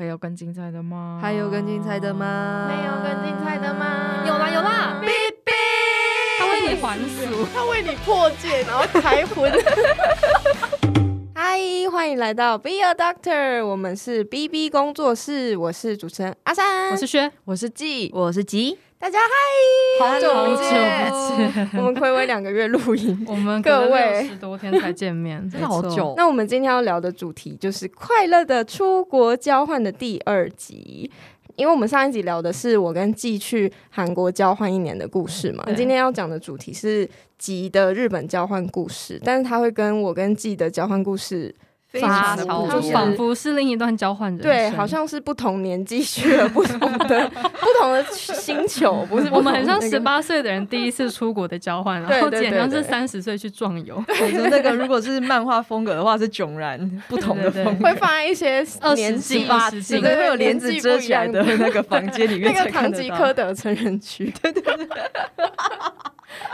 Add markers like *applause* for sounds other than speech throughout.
会有更精彩的吗？还有更精彩的吗？没有更精彩的吗？有啦有啦，哔哔，他为你还俗，*laughs* 他为你破戒，然后开荤。*laughs* 嗨，欢迎来到 Be a Doctor，我们是 BB 工作室，我是主持人阿三，我是轩，我是季，我是吉。大家嗨，好久不见，我们暌违两个月录音，*laughs* 我们各位。十多天才见面，*laughs* 真的好久。那我们今天要聊的主题就是快乐的出国交换的第二集，因为我们上一集聊的是我跟季去韩国交换一年的故事嘛，今天要讲的主题是吉的日本交换故事，但是他会跟我跟季的交换故事。非常的不就仿佛是另一段交换人生，对，好像是不同年纪去了不同的 *laughs* 不同的星球，不是不、那个？我们很像十八岁的人第一次出国的交换，*laughs* 然后简像是三十岁去壮游。我觉得那个如果是漫画风格的话，是迥然不同的风格，会放在一些二十几八十对，会有帘子遮起来的那个房间里面，*laughs* 那个唐吉诃德成人区。对对对。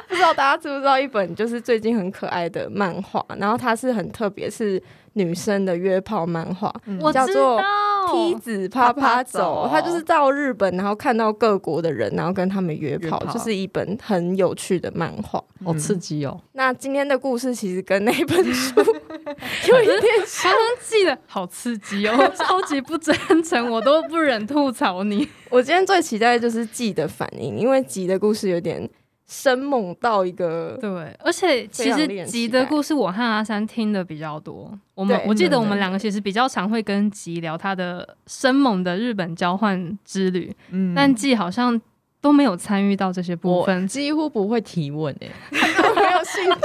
不知道大家知不知道一本就是最近很可爱的漫画，然后它是很特别，是女生的约炮漫画，嗯，叫做《梯子啪啪走》。它就是到日本，然后看到各国的人，然后跟他们约炮，约炮就是一本很有趣的漫画，好刺激哦。那今天的故事其实跟那本书 *laughs* 有一点像，刚刚记得好刺激哦，*laughs* 超级不真诚，我都不忍吐槽你。我今天最期待的就是季的反应，因为吉的故事有点。生猛到一个对，而且其实吉的故事我和阿三听的比较多。我们我记得我们两个其实比较常会跟吉聊他的生猛的日本交换之旅，嗯，但季好像都没有参与到这些部分，几乎不会提问诶、欸，*laughs* 没有兴趣。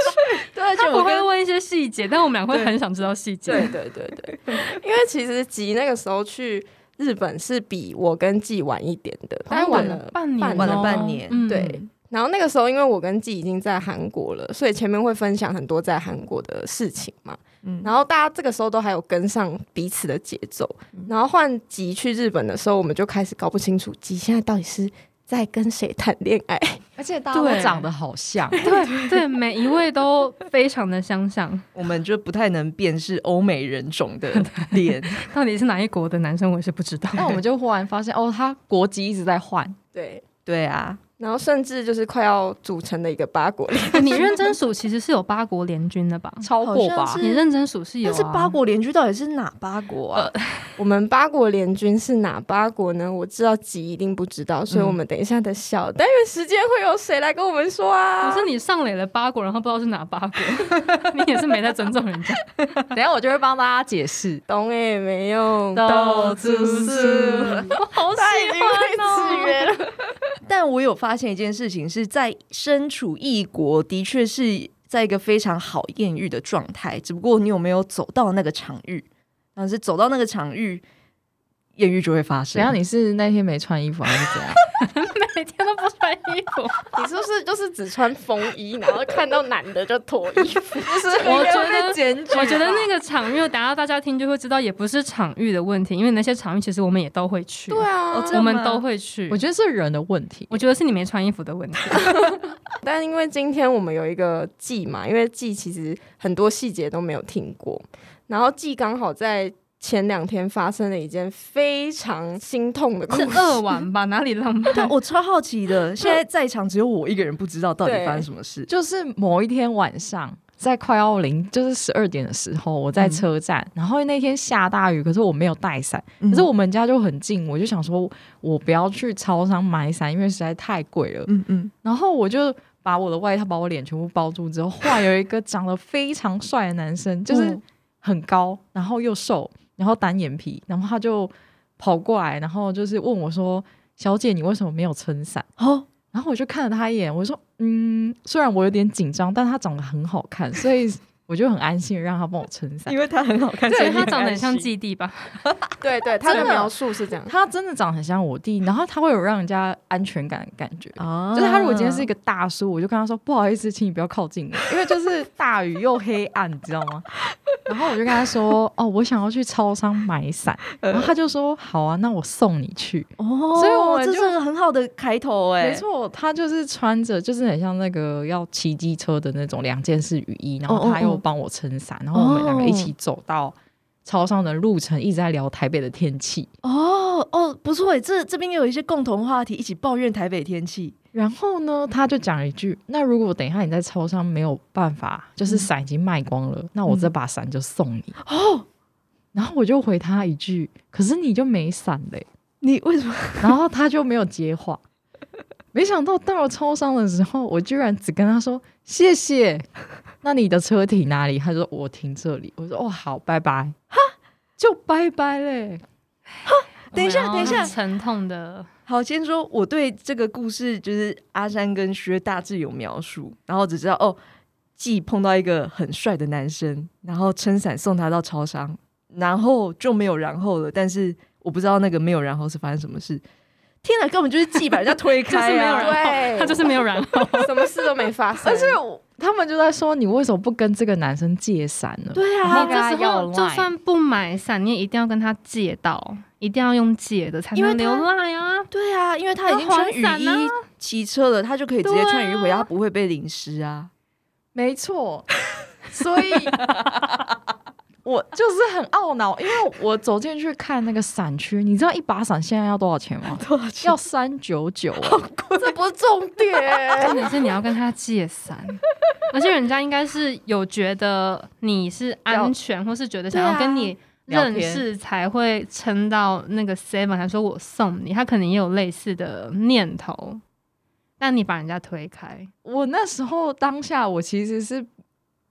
对，就不会问一些细节，但我们俩会很想知道细节。对对对对，因为其实吉那个时候去日本是比我跟季晚一点的，但是晚了半年，晚了半年，嗯、对。然后那个时候，因为我跟季已经在韩国了，所以前面会分享很多在韩国的事情嘛。嗯，然后大家这个时候都还有跟上彼此的节奏。嗯、然后换季去日本的时候，我们就开始搞不清楚季现在到底是在跟谁谈恋爱，而且大家都长得好像，对对，对，每一位都非常的相像，我们就不太能辨识欧美人种的脸 *laughs* 到底是哪一国的男生，我是不知道。那我们就忽然发现，哦，他国籍一直在换。对对啊。然后甚至就是快要组成的一个八国联军，*laughs* 你认真数其实是有八国联军的吧？*laughs* 超过吧？你认真数是有、啊，但是八国联军到底是哪八国啊？呃、*laughs* 我们八国联军是哪八国呢？我知道吉一定不知道，所以我们等一下的小单元时间会有谁来跟我们说啊？可是你上垒了八国，然后不知道是哪八国，你也是没在尊重人家。等下我就会帮大家解释，懂也没用，都只是我好喜欢哦。但我有发发现一件事情，是在身处异国，的确是在一个非常好艳遇的状态。只不过你有没有走到那个场域，但是走到那个场域，艳遇就会发生。然后你是那天没穿衣服还是怎样？*laughs* 每天都不穿衣服，你是不是就是只穿风衣，然后看到男的就脱衣服？*laughs* 就是我觉得，我觉得那个场域，等下大家听就会知道，也不是场域的问题，因为那些场域其实我们也都会去。对啊，我们都会去。我觉得是人的问题，我觉得是你没穿衣服的问题。*laughs* 但因为今天我们有一个季嘛，因为季其实很多细节都没有听过，然后季刚好在。前两天发生了一件非常心痛的故事，是恶玩吧？哪里浪漫？但我超好奇的，*laughs* 现在在场只有我一个人不知道到底发生什么事。就是某一天晚上，在快要零，就是十二点的时候，我在车站，嗯、然后那天下大雨，可是我没有带伞，嗯、可是我们家就很近，我就想说，我不要去超商买伞，因为实在太贵了。嗯嗯，然后我就把我的外套把我脸全部包住之后，忽然有一个长得非常帅的男生，就是很高，然后又瘦。然后单眼皮，然后他就跑过来，然后就是问我说：“小姐，你为什么没有撑伞？”哦，然后我就看了他一眼，我说：“嗯，虽然我有点紧张，但他长得很好看，所以。”我就很安心让他帮我撑伞，因为他很好看，对，他长得很像基弟吧？*laughs* 对对，他的描述是这样，他真的长得很像我弟，然后他会有让人家安全感的感觉。哦，就是他如果今天是一个大叔，我就跟他说不好意思，请你不要靠近我，*laughs* 因为就是大雨又黑暗，你知道吗？*laughs* 然后我就跟他说哦，我想要去超商买伞，然后他就说好啊，那我送你去。哦，所以我这是个很好的开头哎，没错，他就是穿着就是很像那个要骑机车的那种两件式雨衣，然后他又。帮我撑伞，然后我们两个一起走到超商的路程一直在聊台北的天气。哦哦，不错，这这边有一些共同话题，一起抱怨台北天气。然后呢，他就讲了一句：“那如果等一下你在超商没有办法，就是伞已经卖光了，嗯、那我这把伞就送你。”哦，然后我就回他一句：“可是你就没伞嘞，你为什么？” *laughs* 然后他就没有接话。没想到到了超商的时候，我居然只跟他说谢谢。那你的车停哪里？他说我停这里。我说哦好，拜拜。哈，*laughs* 就拜拜嘞。哈，等一下，等一下，沉痛的。好，先说我对这个故事，就是阿山跟薛大致有描述，然后只知道哦，既碰到一个很帅的男生，然后撑伞送他到超商，然后就没有然后了。但是我不知道那个没有然后是发生什么事。天哪，根本就是既把人家推开啊！对，他就是没有然后，什么事都没发生。而且他们就在说，你为什么不跟这个男生借伞呢？对啊，然后这时候就算不买伞，你也一定要跟他借到，一定要用借的才能留赖啊！对啊，因为他已经穿雨衣骑车了，他就可以直接穿雨衣回家，他不会被淋湿啊。没错，所以。我就是很懊恼，因为我走进去看那个伞区，你知道一把伞现在要多少钱吗？*laughs* 多少钱？要三九九，这不是重点。重点是你要跟他借伞，*laughs* 而且人家应该是有觉得你是安全，或是觉得想要跟你认识才会撑到那个 seven，他说我送你，他可能也有类似的念头，但你把人家推开。我那时候当下，我其实是。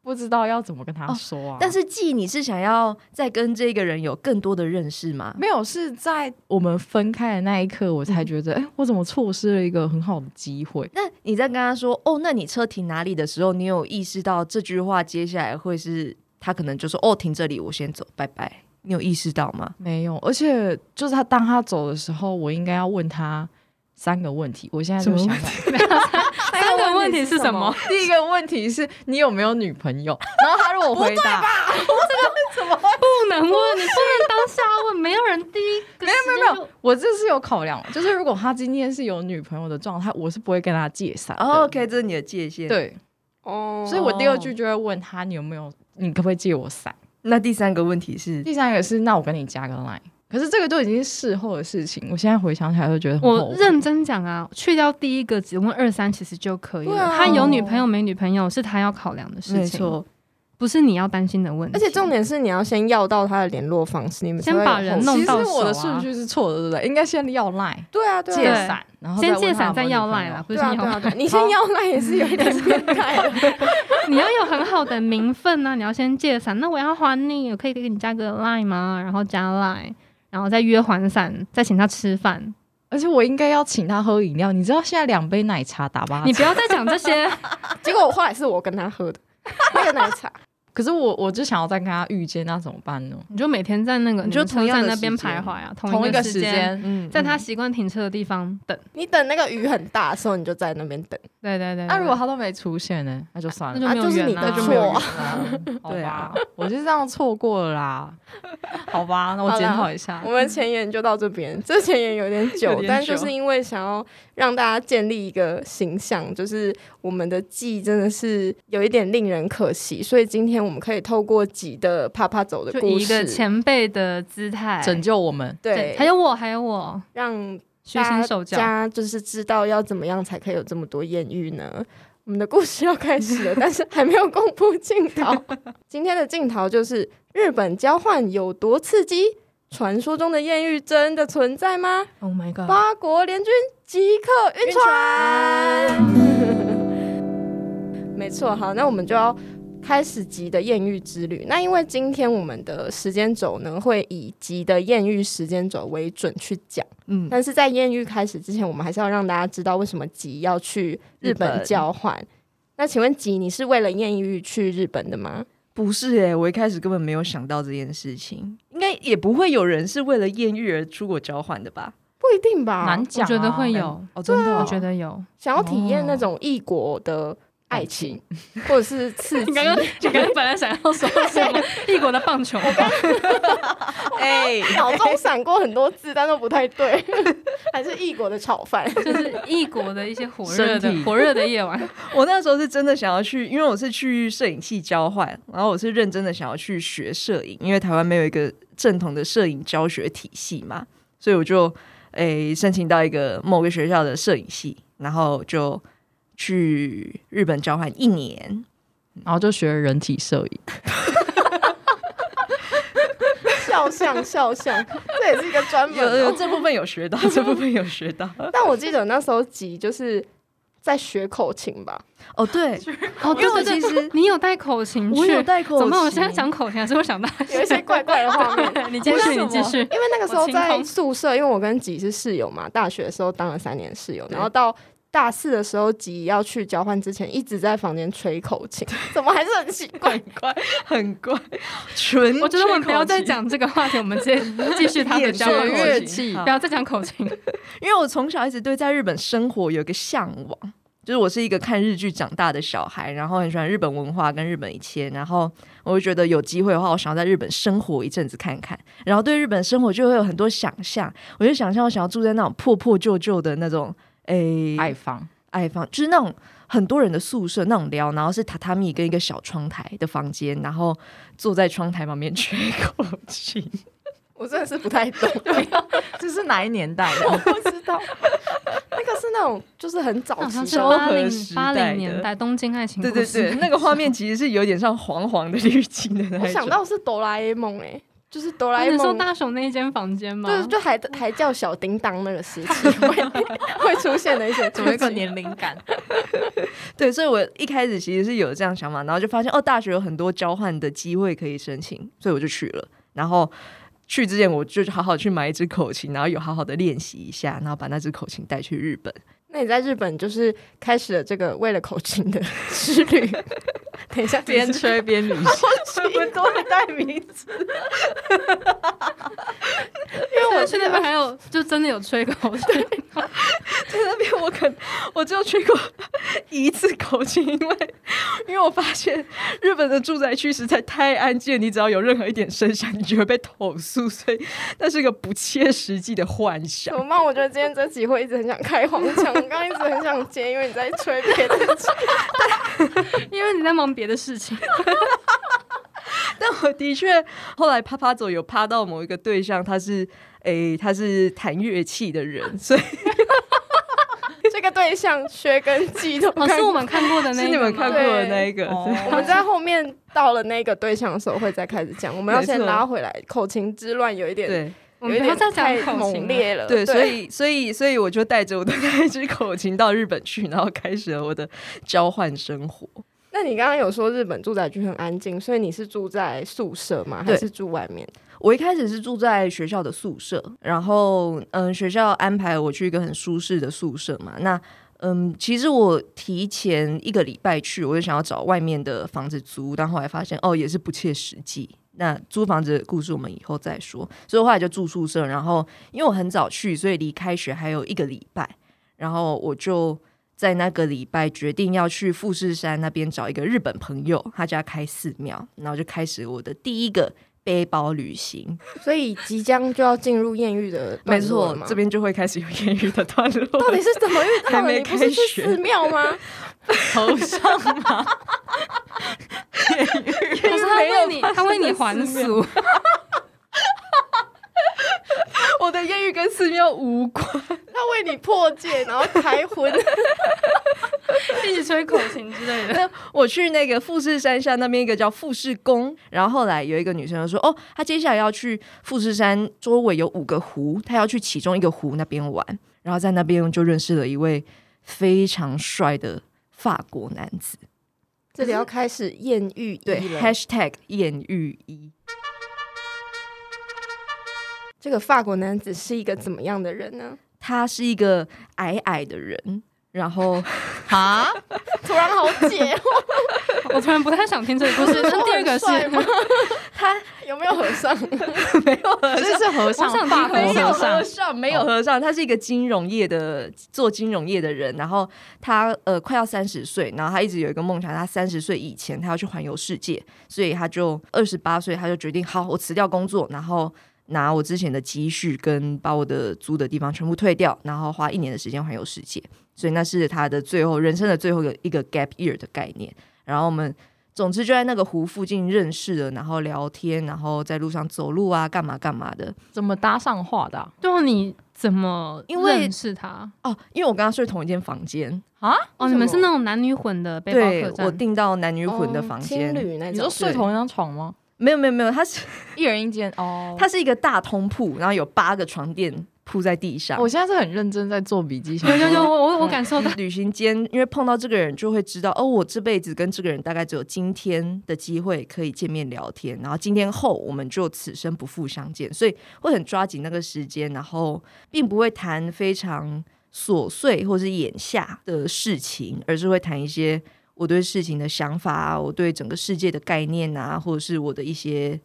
不知道要怎么跟他说啊？哦、但是季，你是想要再跟这个人有更多的认识吗？没有，是在我们分开的那一刻，我才觉得，哎、嗯欸，我怎么错失了一个很好的机会？那你在跟他说，哦，那你车停哪里的时候，你有意识到这句话接下来会是他可能就说，哦，停这里，我先走，拜拜。你有意识到吗？没有，而且就是他当他走的时候，我应该要问他三个问题。我现在就想 *laughs* 三个问题是什么？*laughs* 第一个问题是你有没有女朋友？然后他如果回答，这个怎么不能问？你不能当下问，没有人第一个没有没有没有，我这是有考量，就是如果他今天是有女朋友的状态，我是不会跟他借伞。OK，这是你的界限。对，哦，所以我第二句就会问他你有没有，你可不可以借我伞？那第三个问题是，第三个是那我跟你加个 line。可是这个都已经是事后的事情，我现在回想起来都觉得。我认真讲啊，去掉第一个，只问二三其实就可以了。啊、他有女朋友没女朋友是他要考量的事情，没错，不是你要担心的问题。而且重点是你要先要到他的联络方式，你们先把人弄到手、啊。其实我的顺序是错的，对不对？应该先要赖，对啊，对啊，借伞，然后先借伞再要赖啦，不是要赖、啊啊。你先要赖也是有一点变态 *laughs* 你要有很好的名分啊，你要先借伞，那我要还你，我可以给你加个赖吗？然后加赖。然后再约黄伞，再请他吃饭，而且我应该要请他喝饮料。你知道现在两杯奶茶打八折，你不要再讲这些。*laughs* 结果我后来是我跟他喝的那个奶茶。可是我我就想要再跟他遇见，那怎么办呢？你就每天在那个，你就车站那边徘徊啊，同一个时间，嗯，在他习惯停车的地方等。你等那个雨很大的时候，你就在那边等。对对对。那如果他都没出现呢？那就算了，那就是你的错。*laughs* 对啊，我就这样错过了啦。好吧，那我检讨一下。我们前言就到这边，这前言有点久，*laughs* 但就是因为想要让大家建立一个形象，就是我们的季真的是有一点令人可惜，所以今天。我们可以透过几的趴趴走的故事，以一个前辈的姿态拯救我们。对，还有我，还有我，让大家就是知道要怎么样才可以有这么多艳遇呢？我们的故事要开始了，*laughs* 但是还没有公布镜头。今天的镜头就是日本交换有多刺激？传说中的艳遇真的存在吗？Oh my god！八国联军即刻晕船。*laughs* 没错，好，那我们就要。开始吉的艳遇之旅。那因为今天我们的时间轴呢，会以吉的艳遇时间轴为准去讲。嗯，但是在艳遇开始之前，我们还是要让大家知道为什么吉要去日本交换。那请问吉，你是为了艳遇去日本的吗？不是诶、欸，我一开始根本没有想到这件事情。应该也不会有人是为了艳遇而出国交换的吧？不一定吧？难讲、啊，我觉得会有。哦，真的、哦，我觉得有。想要体验那种异国的。爱情，或者是刺激。*laughs* 你刚刚你刚刚本来想要说什么？*laughs* 异国的棒球。*laughs* 哎，脑中闪过很多字，但都不太对。还是异国的炒饭，就是异国的一些火热的火热的夜晚。我那时候是真的想要去，因为我是去摄影系交换，然后我是认真的想要去学摄影，因为台湾没有一个正统的摄影教学体系嘛，所以我就诶申请到一个某个学校的摄影系，然后就。去日本交换一年，然后就学人体摄影，肖像肖像，这也是一个专门、哦。有有这部分有学到，*laughs* 这部分有学到。但我记得那时候吉就是在学口琴吧？哦，对，哦，因为其实你有带口琴去，我有带口琴。怎么我现在讲口琴，还是会想到有一些怪怪的画面。*laughs* 你继续，你继续。因为那个时候在宿舍，因为我跟吉是室友嘛，大学的时候当了三年室友，然后到。大四的时候，急要去交换之前，一直在房间吹口琴，*laughs* 怎么还是很奇怪？很怪，很怪。纯，我觉得我们不要再讲这个话题，我们直接 *laughs* 继续他的交换乐器，不要再讲口琴。*laughs* 因为我从小一直对在日本生活有一个向往，就是我是一个看日剧长大的小孩，然后很喜欢日本文化跟日本一切，然后我就觉得有机会的话，我想要在日本生活一阵子看看，然后对日本生活就会有很多想象，我就想象我想要住在那种破破旧旧的那种。诶，矮房，爱房就是那种很多人的宿舍那种聊，然后是榻榻米跟一个小窗台的房间，然后坐在窗台旁边吹口琴。*laughs* 我真的是不太懂，*laughs* 这是哪一年代的？*laughs* 我不知道。那个是那种就是很早期的八零八零年代东京爱情故事。对对对，那个画面其实是有点像黄黄的滤镜的那种。我想到是哆啦 A 梦哎。就是哆啦 A 梦大雄那一间房间吗？对，就还还叫小叮当那个时期会 *laughs* 会出现的一些，怎么一个年龄感？*laughs* 对，所以我一开始其实是有这样想法，然后就发现哦，大学有很多交换的机会可以申请，所以我就去了。然后去之前，我就好好去买一支口琴，然后有好好的练习一下，然后把那支口琴带去日本。那你在日本就是开始了这个为了口琴的 *laughs* 之旅。*laughs* 等一下，边吹边旅行，什么都会带名字。*laughs* 因为我去那边还有，就真的有吹口琴。在那边我可我只有吹过一次口琴，因为因为我发现日本的住宅区实在太安静，你只要有任何一点声响，你就会被投诉，所以那是一个不切实际的幻想。怎么办？我觉得今天这集会一直很想开黄腔，我刚刚一直很想接，因为你在吹别的琴，*laughs* 因为你在忙别的事情。*laughs* 但我的确后来趴趴走有趴到某一个对象，他是诶、欸，他是弹乐器的人，所以这个对象薛跟季都哦，是我们看过的那个，是你们看过的那一个。我们在后面到了那个对象的时候会再开始讲，我们要先拉回来。口琴之乱有一点，对，有一点太猛烈了。对，所以所以所以我就带着我的那一支口琴到日本去，然后开始了我的交换生活。那你刚刚有说日本住宅区很安静，所以你是住在宿舍吗？还是住外面？我一开始是住在学校的宿舍，然后嗯，学校安排我去一个很舒适的宿舍嘛。那嗯，其实我提前一个礼拜去，我就想要找外面的房子租，但后来发现哦，也是不切实际。那租房子的故事我们以后再说。所以后来就住宿舍，然后因为我很早去，所以离开学还有一个礼拜，然后我就。在那个礼拜决定要去富士山那边找一个日本朋友，他家开寺庙，然后就开始我的第一个背包旅行。所以即将就要进入艳遇的，没错，这边就会开始有艳遇的段落。到底是怎么遇 *laughs* 到的？还没开学，你不是去寺庙吗？*laughs* 头上吗？*laughs* 艳遇，可是他为你，他为你还俗。*laughs* 我的艳遇跟寺庙无关，他为你破戒，然后开荤，*laughs* 一起吹口琴之类的。我去那个富士山下那边一个叫富士宫，然后后来有一个女生就说：“哦，她接下来要去富士山周围有五个湖，她要去其中一个湖那边玩。”然后在那边就认识了一位非常帅的法国男子。这里要开始艳遇对，#hashtag 艳遇一。这个法国男子是一个怎么样的人呢？他是一个矮矮的人，然后 *laughs* 啊，突然好解，*laughs* 我突然不太想听这个故事。那第二个是 *laughs* 他有没有和尚？没有和尚，是和尚，没有和尚，没有和尚。他是一个金融业的，做金融业的人。然后他呃快要三十岁，然后他一直有一个梦想，他三十岁以前他要去环游世界，所以他就二十八岁他就决定，好，我辞掉工作，然后。拿我之前的积蓄跟把我的租的地方全部退掉，然后花一年的时间环游世界，所以那是他的最后人生的最后一个 gap year 的概念。然后我们总之就在那个湖附近认识了，然后聊天，然后在路上走路啊，干嘛干嘛的。怎么搭上话的啊？对啊，你怎么因为是他？哦，因为我跟他睡同一间房间啊。哦，你们是那种男女混的背包客栈？我订到男女混的房间，情侣那种。你说睡同一张床吗？没有没有没有，它是 *laughs* 一人一间哦，它是一个大通铺，然后有八个床垫铺在地上。我现在是很认真在做笔记，有有有，我我我 *laughs* 感受到旅行间，因为碰到这个人就会知道哦，我这辈子跟这个人大概只有今天的机会可以见面聊天，然后今天后我们就此生不复相见，所以会很抓紧那个时间，然后并不会谈非常琐碎或是眼下的事情，而是会谈一些。我对事情的想法啊，我对整个世界的概念啊，或者是我的一些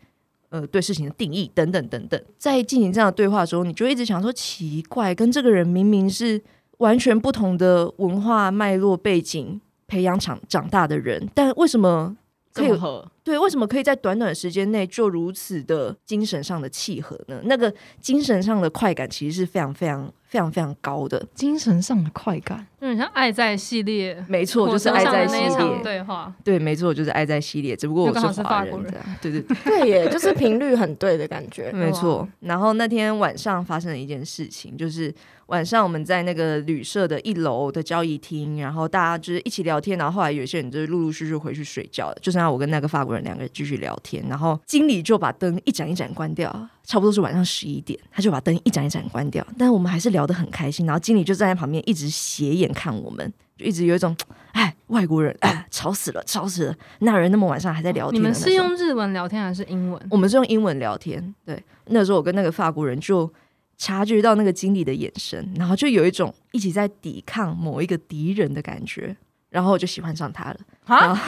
呃对事情的定义等等等等，在进行这样的对话的时候，你就一直想说奇怪，跟这个人明明是完全不同的文化脉络背景培养长长大的人，但为什么可以合？对，为什么可以在短短时间内就如此的精神上的契合呢？那个精神上的快感其实是非常非常。非常非常高的精神上的快感，就很像爱在系列，没错，就是爱在系列对话，对，没错，就是爱在系列。只不过我是华人，这样，对对对，对耶，就是频率很对的感觉，*laughs* 没错。然后那天晚上发生了一件事情，就是晚上我们在那个旅社的一楼的交易厅，然后大家就是一起聊天，然后后来有些人就是陆陆续续回去睡觉了，就剩下我跟那个法国人两个人继续聊天。然后经理就把灯一盏一盏关掉，差不多是晚上十一点，他就把灯一盏一盏关掉，但是我们还是聊得很开心。然后经理就站在旁边，一直斜眼看我们，就一直有一种哎，外国人哎，吵死了，吵死了！那人那么晚上还在聊天。你们是用日文聊天还是英文？我们是用英文聊天。对，那时候我跟那个法国人就察觉到那个经理的眼神，然后就有一种一起在抵抗某一个敌人的感觉，然后我就喜欢上他了。啊！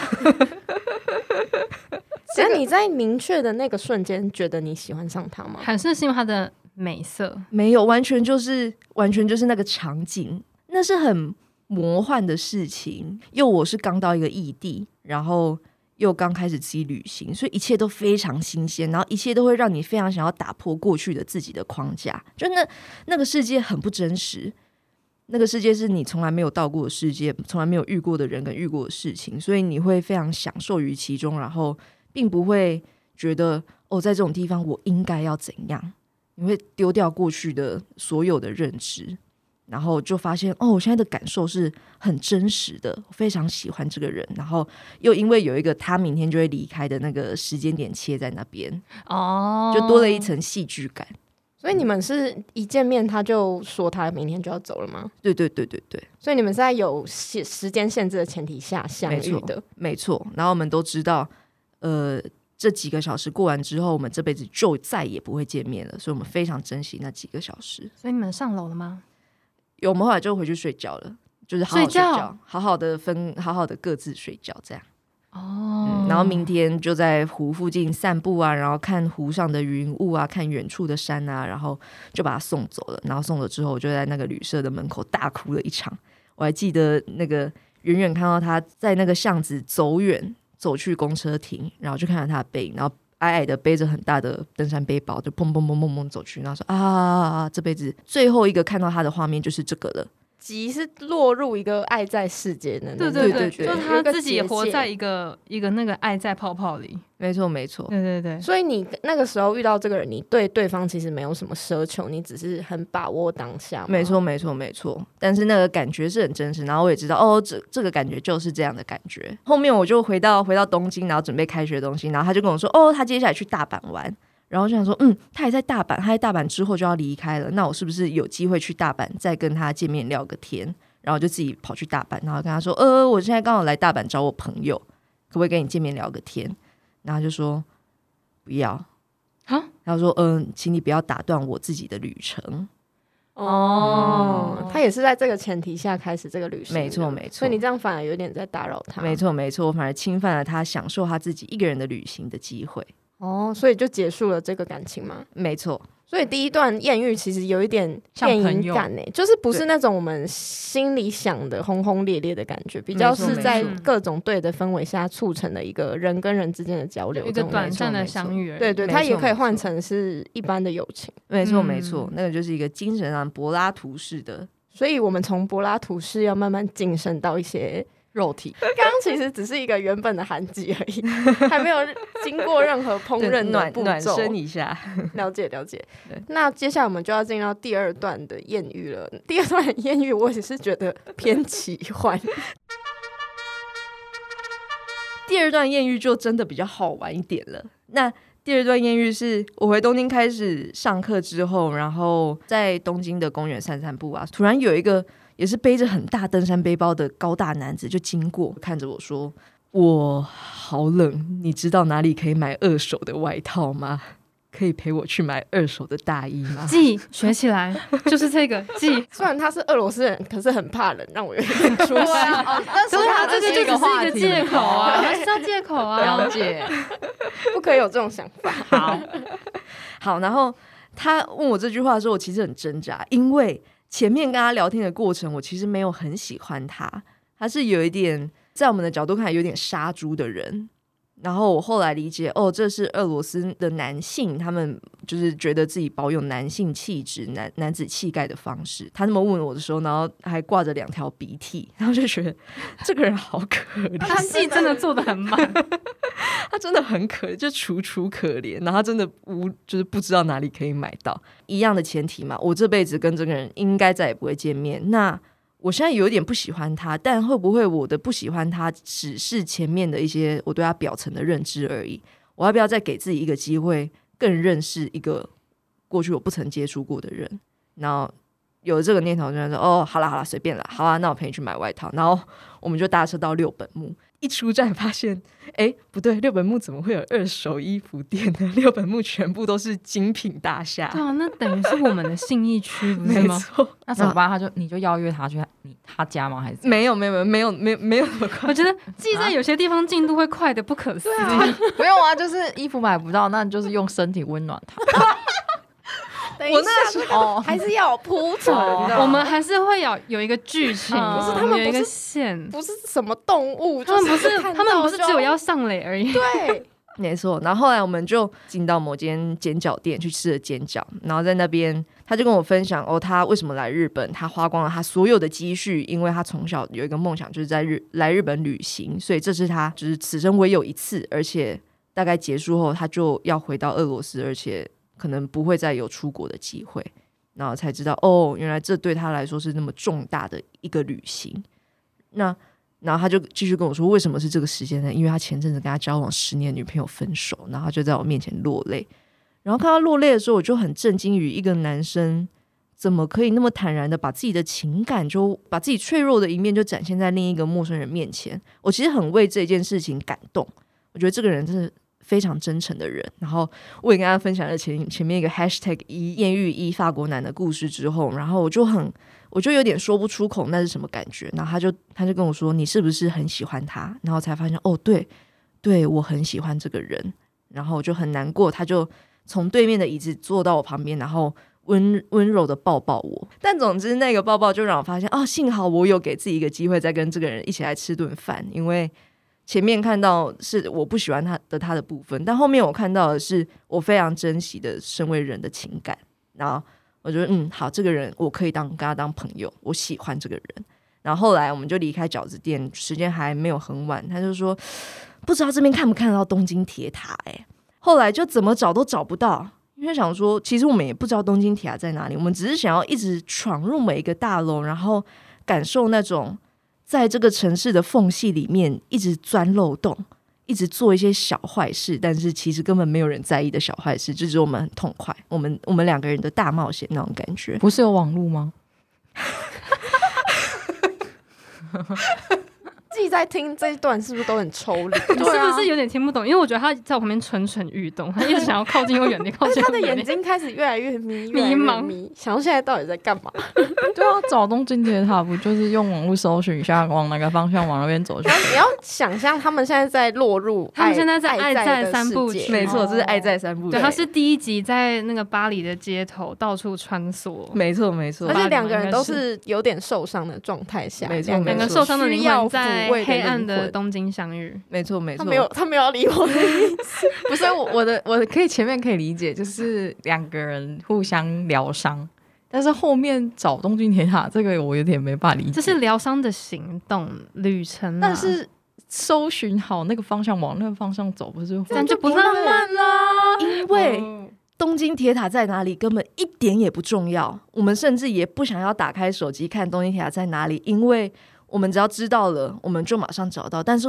那你在明确的那个瞬间觉得你喜欢上他吗？还是是因为他的？美色没有，完全就是完全就是那个场景，那是很魔幻的事情。又我是刚到一个异地，然后又刚开始自己旅行，所以一切都非常新鲜，然后一切都会让你非常想要打破过去的自己的框架。就那那个世界很不真实，那个世界是你从来没有到过的世界，从来没有遇过的人跟遇过的事情，所以你会非常享受于其中，然后并不会觉得哦，在这种地方我应该要怎样。你会丢掉过去的所有的认知，然后就发现哦，我现在的感受是很真实的，我非常喜欢这个人，然后又因为有一个他明天就会离开的那个时间点切在那边，哦，就多了一层戏剧感。所以你们是一见面他就说他明天就要走了吗？对对对对对。所以你们是在有限时间限制的前提下相遇的，没错。然后我们都知道，呃。这几个小时过完之后，我们这辈子就再也不会见面了，所以我们非常珍惜那几个小时。所以你们上楼了吗？有，我们后来就回去睡觉了，就是好好睡觉，好好的分，好好的各自睡觉，这样。哦、嗯。然后明天就在湖附近散步啊，然后看湖上的云雾啊，看远处的山啊，然后就把他送走了。然后送走之后，我就在那个旅社的门口大哭了一场。我还记得那个远远看到他在那个巷子走远。走去公车停，然后就看到他的背影，然后矮矮的背着很大的登山背包，就砰砰砰砰砰走去，然后说啊，这辈子最后一个看到他的画面就是这个了。即是落入一个爱在世界的，对对对，就是他自己活在一个一个那个爱在泡泡里，没错没错，对对对。所以你那个时候遇到这个人，你对对方其实没有什么奢求，你只是很把握当下。没错没错没错，但是那个感觉是很真实，然后我也知道哦，这这个感觉就是这样的感觉。后面我就回到回到东京，然后准备开学的东西，然后他就跟我说，哦，他接下来去大阪玩。然后就想说，嗯，他也在大阪，他在大阪之后就要离开了，那我是不是有机会去大阪再跟他见面聊个天？然后就自己跑去大阪，然后跟他说，呃，我现在刚好来大阪找我朋友，可不可以跟你见面聊个天？然后就说不要，啊？然后说，嗯、呃，请你不要打断我自己的旅程。哦，他也是在这个前提下开始这个旅行，没错没错。所以你这样反而有点在打扰他，没错没错，我反而侵犯了他享受他自己一个人的旅行的机会。哦，所以就结束了这个感情吗？没错。所以第一段艳遇其实有一点电影感诶，就是不是那种我们心里想的轰轰烈烈的感觉，比较是在各种对的氛围下促成的一个人跟人之间的交流，一个短暂的相遇。对对，它也可以换成是一般的友情。没错没错，那个就是一个精神上柏拉图式的，所以我们从柏拉图式要慢慢晋升到一些。肉体，*laughs* 刚刚其实只是一个原本的韩籍而已，*laughs* 还没有经过任何烹饪暖暖身一下。*laughs* 了解了解。那接下来我们就要进到第二段的艳遇了。第二段艳遇，我也是觉得偏奇幻。第二段艳遇就真的比较好玩一点了。那第二段艳遇是我回东京开始上课之后，然后在东京的公园散散步啊，突然有一个。也是背着很大登山背包的高大男子就经过，看着我说：“我好冷，你知道哪里可以买二手的外套吗？可以陪我去买二手的大衣吗？” *laughs* 记学起来，就是这个记。*laughs* 虽然他是俄罗斯人，可是很怕冷，让我有点 *laughs* 出戏。但是他这个就只是一个借口啊，还是要借口啊，了解，不可以有这种想法。好，好，然后他问我这句话的时候，我其实很挣扎，因为。前面跟他聊天的过程，我其实没有很喜欢他，他是有一点在我们的角度看有点杀猪的人。然后我后来理解，哦，这是俄罗斯的男性，他们就是觉得自己保有男性气质、男男子气概的方式。他那么问我的时候，然后还挂着两条鼻涕，然后就觉得这个人好可怜。他戏真的做的很满，*laughs* 他真的很可怜，就楚楚可怜。然后他真的无就是不知道哪里可以买到一样的前提嘛。我这辈子跟这个人应该再也不会见面。那。我现在有点不喜欢他，但会不会我的不喜欢他只是前面的一些我对他表层的认知而已？我要不要再给自己一个机会，更认识一个过去我不曾接触过的人？然后有了这个念头，就说：“哦，好啦好啦，随便啦，好啊，那我陪你去买外套。”然后我们就搭车到六本木。一出站发现，哎，不对，六本木怎么会有二手衣服店呢？*laughs* 六本木全部都是精品大厦。对啊，那等于是我们的信义区，不是吗？没错。那怎么办？他就你就邀约他去你他家吗？还是没有没有没有没有没有那么快？我觉得 *laughs* 记在有些地方进度会快的不可思议。啊、*laughs* 不用啊，就是衣服买不到，那就是用身体温暖他。我那时候还是要铺陈的，我们还是会有有一个剧情，不是他们有一个线，不是什么动物，他们不是他们不是只有要上垒而已。对，*laughs* 没错。然后后来我们就进到某间煎饺店去吃了煎饺，然后在那边他就跟我分享哦，他为什么来日本，他花光了他所有的积蓄，因为他从小有一个梦想，就是在日来日本旅行，所以这是他就是此生唯有一次，而且大概结束后他就要回到俄罗斯，而且。可能不会再有出国的机会，然后才知道哦，原来这对他来说是那么重大的一个旅行。那然后他就继续跟我说，为什么是这个时间呢？因为他前阵子跟他交往十年女朋友分手，然后他就在我面前落泪。然后看他落泪的时候，我就很震惊于一个男生怎么可以那么坦然的把自己的情感，就把自己脆弱的一面就展现在另一个陌生人面前。我其实很为这件事情感动，我觉得这个人真的。非常真诚的人，然后我也跟他分享了前前面一个 hashtag 一艳遇一法国男的故事之后，然后我就很我就有点说不出口那是什么感觉，然后他就他就跟我说，你是不是很喜欢他？然后才发现哦，对对，我很喜欢这个人，然后我就很难过，他就从对面的椅子坐到我旁边，然后温温柔的抱抱我。但总之那个抱抱就让我发现哦，幸好我有给自己一个机会再跟这个人一起来吃顿饭，因为。前面看到是我不喜欢他的他的部分，但后面我看到的是我非常珍惜的身为人的情感。然后我觉得嗯好，这个人我可以当跟他当朋友，我喜欢这个人。然后后来我们就离开饺子店，时间还没有很晚，他就说不知道这边看不看得到东京铁塔哎。后来就怎么找都找不到，因为想说其实我们也不知道东京铁塔在哪里，我们只是想要一直闯入每一个大楼，然后感受那种。在这个城市的缝隙里面，一直钻漏洞，一直做一些小坏事，但是其实根本没有人在意的小坏事，就是我们很痛快，我们我们两个人的大冒险那种感觉。不是有网路吗？*laughs* 记己在听这一段是不是都很抽离？*laughs* 是不是有点听不懂？因为我觉得他在我旁边蠢蠢欲动，他一直想要靠近又远离，靠近。他的眼睛开始越来越迷，迷茫，想说现在到底在干嘛？*laughs* 对啊，找东京铁塔不就是用网络搜寻一下，往哪个方向往那边走去？你要想象他们现在在落入，他们现在在爱在三部曲，没错，这是爱在三部曲。对，他是第一集在那个巴黎的街头到处穿梭，没错没错，而且两个人都是有点受伤的状态下，没错，两个受伤的灵魂在黑暗的东京相遇，没错没错，他没有他没有要理我的意思，不是我我的我可以前面可以理解，就是两个人互相疗伤。但是后面找东京铁塔这个我有点没办法理解，这是疗伤的行动旅程。但是搜寻好那个方向，往那个方向走，不是这样就不浪漫啦。因为东京铁塔在哪里根本一点也不重要，我们甚至也不想要打开手机看东京铁塔在哪里，因为我们只要知道了，我们就马上找到。但是。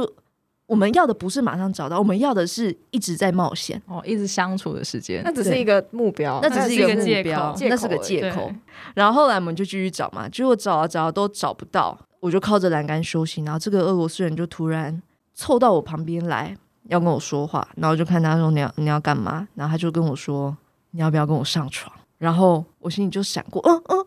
我们要的不是马上找到，我们要的是一直在冒险哦，一直相处的时间。那只是一个目标，那只是一个目标，那是个借口。然后后来我们就继续找嘛，结果找啊找啊都找不到，我就靠着栏杆休息。然后这个俄罗斯人就突然凑到我旁边来，要跟我说话。然后就看他说，你要你要干嘛？然后他就跟我说，你要不要跟我上床？然后我心里就闪过，嗯嗯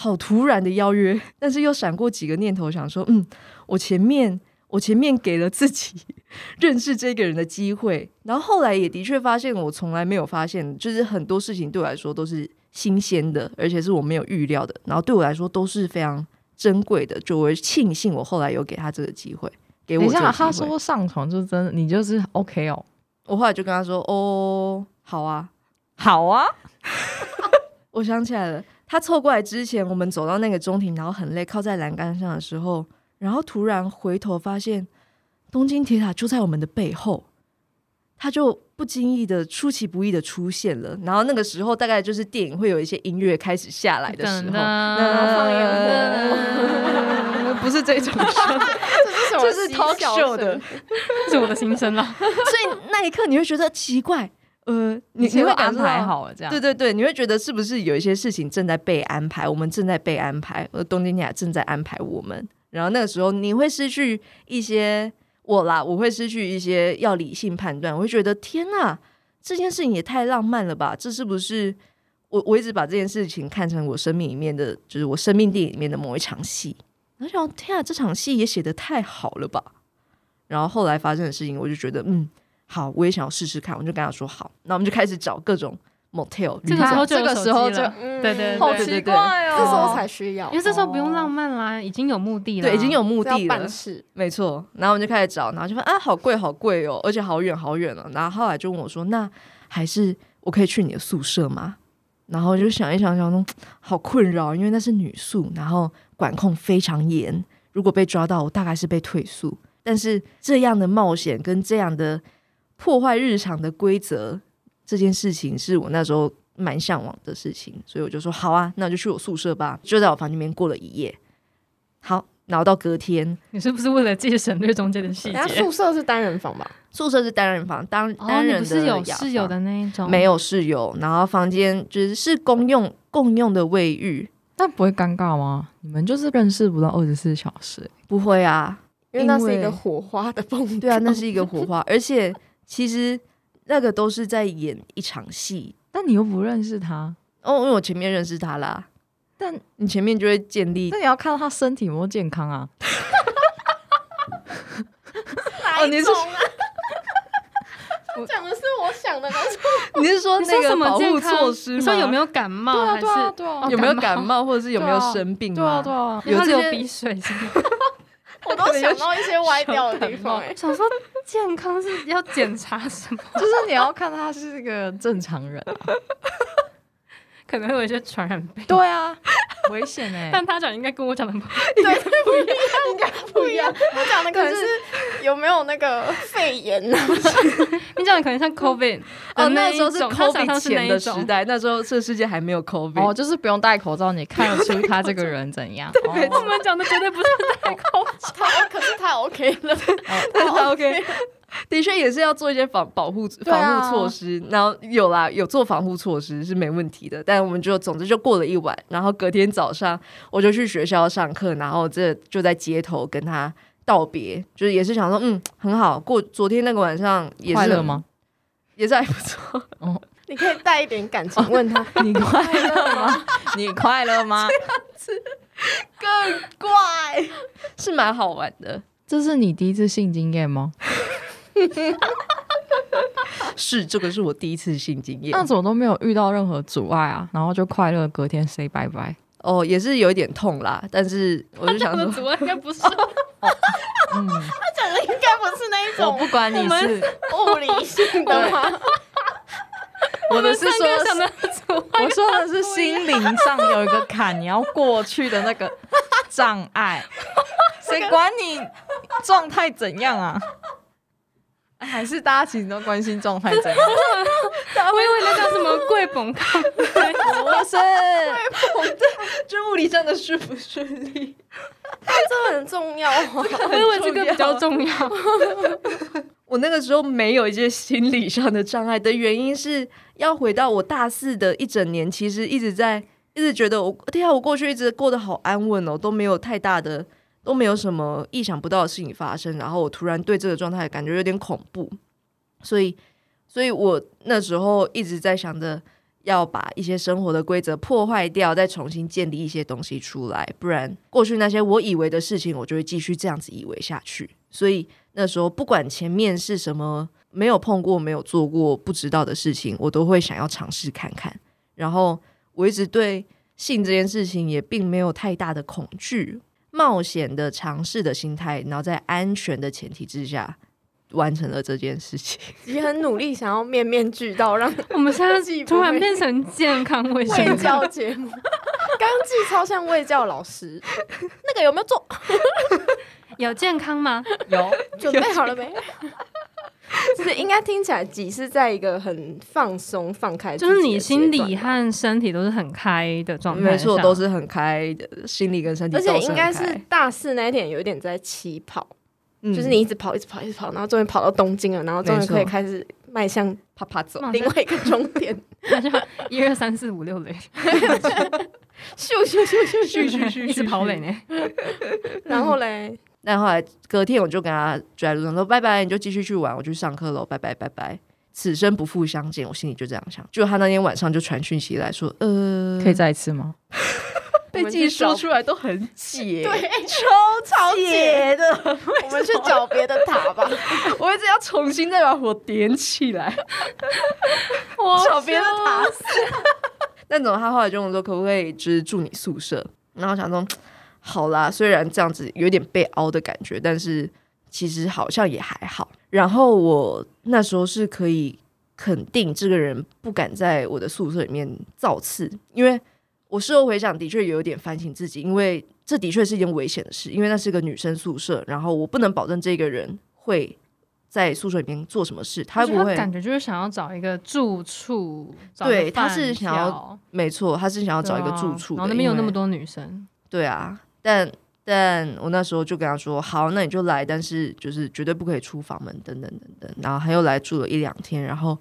好突然的邀约，*laughs* 但是又闪过几个念头，想说，嗯，我前面。我前面给了自己认识这个人的机会，然后后来也的确发现，我从来没有发现，就是很多事情对我来说都是新鲜的，而且是我没有预料的，然后对我来说都是非常珍贵的。就我庆幸我后来有给他这个机会，给我。等一下，他说上床就真的，你就是 OK 哦。我后来就跟他说：“哦，好啊，好啊。*laughs* ”我想起来了，他凑过来之前，我们走到那个中庭，然后很累，靠在栏杆上的时候。然后突然回头发现，东京铁塔就在我们的背后，他就不经意的出其不意的出现了。然后那个时候大概就是电影会有一些音乐开始下来的时候，*laughs* 不是这种声，*laughs* 这是 talk show 的，是我的心声了。*laughs* 所以那一刻你会觉得奇怪，呃，你你会安排好了这样，对对对，你会觉得是不是有一些事情正在被安排，我们正在被安排，而东京铁塔正在安排我们。然后那个时候，你会失去一些我啦，我会失去一些要理性判断，我会觉得天呐，这件事情也太浪漫了吧！这是不是我我一直把这件事情看成我生命里面的，就是我生命电影里面的某一场戏？然后想，天啊，这场戏也写的太好了吧！然后后来发生的事情，我就觉得嗯，好，我也想要试试看，我就跟他说好，那我们就开始找各种。motel，这个时候这个时候就对对，好奇怪哦，这时候才需要，因为这时候不用浪漫啦，已经有目的了，对，已经有目的了，没错。然后我们就开始找，然后就说啊，好贵，好贵哦，而且好远，好远了。然后后来就问我说，那还是我可以去你的宿舍吗？然后就想一想，想说好困扰，因为那是女宿，然后管控非常严，如果被抓到，我大概是被退宿。但是这样的冒险跟这样的破坏日常的规则。这件事情是我那时候蛮向往的事情，所以我就说好啊，那我就去我宿舍吧，就在我房间里面过了一夜。好，然后到隔天，你是不是为了记省略中间的细节？宿舍是单人房吧？*laughs* 宿舍是单人房，单单人的、哦、是有室友的那一种，没有室友，然后房间就是是公用共用的卫浴，那不会尴尬吗？你们就是认识不到二十四小时，不会啊，因为那是一个火花的风，对啊，那是一个火花，而且其实。那个都是在演一场戏，但你又不认识他哦，因为我前面认识他啦。但你前面就会建立，那你要看到他身体有没有健康啊？哪一种啊？我 *laughs* 讲的是我想的那种。*laughs* 你是说那个保护措施吗？你说有没有感冒？还是有没有感冒，或者是有没有生病？对啊，对啊，有流鼻水。我都想到一些歪掉的地方，想说健康是要检查什么？*laughs* 就是你要看他是个正常人，可能会有一些传染病。对啊，*laughs* 危险哎！但他讲应该跟我讲的不对，*laughs* 不一样，应该不一样。我讲的可能是有没有那个肺炎呢？*laughs* 你讲的可能像 COVID 哦，那时候是 COVID 前的时代，那时候这个世界还没有 COVID 哦，就是不用戴口罩，你看得出他这个人怎样？我们讲的绝对不是戴口罩，他可是他 OK 了，他 OK。*laughs* 的确也是要做一些防保护防护措施，然后有啦，有做防护措施是没问题的。但我们就总之就过了一晚，然后隔天早上我就去学校上课，然后这就在街头跟他道别，就是也是想说，嗯，很好过。昨天那个晚上也是快乐吗？也是还不错。哦，*laughs* 你可以带一点感情问他，*laughs* 你快乐吗？你快乐吗？这样子更怪，是蛮好玩的。这是你第一次性经验吗？*laughs* 是，这个是我第一次性经验。那怎么都没有遇到任何阻碍啊？然后就快乐隔天 say 拜拜。哦，也是有一点痛啦，但是我就想说，阻碍应该不是。嗯，他讲的应该不是那一种。我不管你是物理性的吗？*laughs* 我的是说，我说的是心灵上有一个坎，你要过去的那个障碍。谁管你状态怎样啊？*laughs* 还是大家其实都关心状态怎样？*laughs* 我以为那叫什么贵崩卡，*laughs* 不是贵崩的，就物理上的顺不顺利，这很重要。我以为这个比较重要。我那个时候没有一些心理上的障碍的原因是要回到我大四的一整年，其实一直在一直觉得我，天啊，我过去一直过得好安稳哦，都没有太大的。都没有什么意想不到的事情发生，然后我突然对这个状态感觉有点恐怖，所以，所以我那时候一直在想着要把一些生活的规则破坏掉，再重新建立一些东西出来，不然过去那些我以为的事情，我就会继续这样子以为下去。所以那时候不管前面是什么没有碰过、没有做过、不知道的事情，我都会想要尝试看看。然后我一直对性这件事情也并没有太大的恐惧。冒险的尝试的心态，然后在安全的前提之下完成了这件事情。也很努力，想要面面俱到，让 *laughs* 我们现在突然变成健康卫生教节目。刚记超像卫教老师，那个有没有做？有健康吗？有，准备好了没？*laughs* 就是应该听起来，己是在一个很放松、放开，就是你心理和身体都是很开的状态。没错，都是很开的，心理跟身体。而且应该是大四那一天有一点在起跑，嗯，就是你一直跑，一直跑，一直跑，然后终于跑到东京了，然后终于可以开始迈向啪啪走另外一个终点，*laughs* 那就一二三四五六嘞，*laughs* 咻咻咻咻咻咻咻，一直跑嘞呢。然后嘞。但后来隔天我就跟他就在路上说拜拜，你就继续去玩，我去上课喽，拜拜拜拜，此生不复相见。我心里就这样想。就他那天晚上就传讯息来说，呃，可以再一次吗？被自己说出来都很解，对，超超解的。我们去找别的塔吧，我一直要重新再把火点起来，我找别的塔。那怎么他后来就跟我说，可不可以就是住你宿舍？然后我想说。好啦，虽然这样子有点被凹的感觉，但是其实好像也还好。然后我那时候是可以肯定这个人不敢在我的宿舍里面造次，因为我事后回想，的确有点反省自己，因为这的确是一件危险的事，因为那是个女生宿舍，然后我不能保证这个人会在宿舍里面做什么事，他不会感觉就是想要找一个住处，对，他是想要，没错，他是想要找一个住处，然后那边有那么多女生，对啊。但但我那时候就跟他说：“好，那你就来，但是就是绝对不可以出房门，等等等等。”然后他又来住了一两天，然后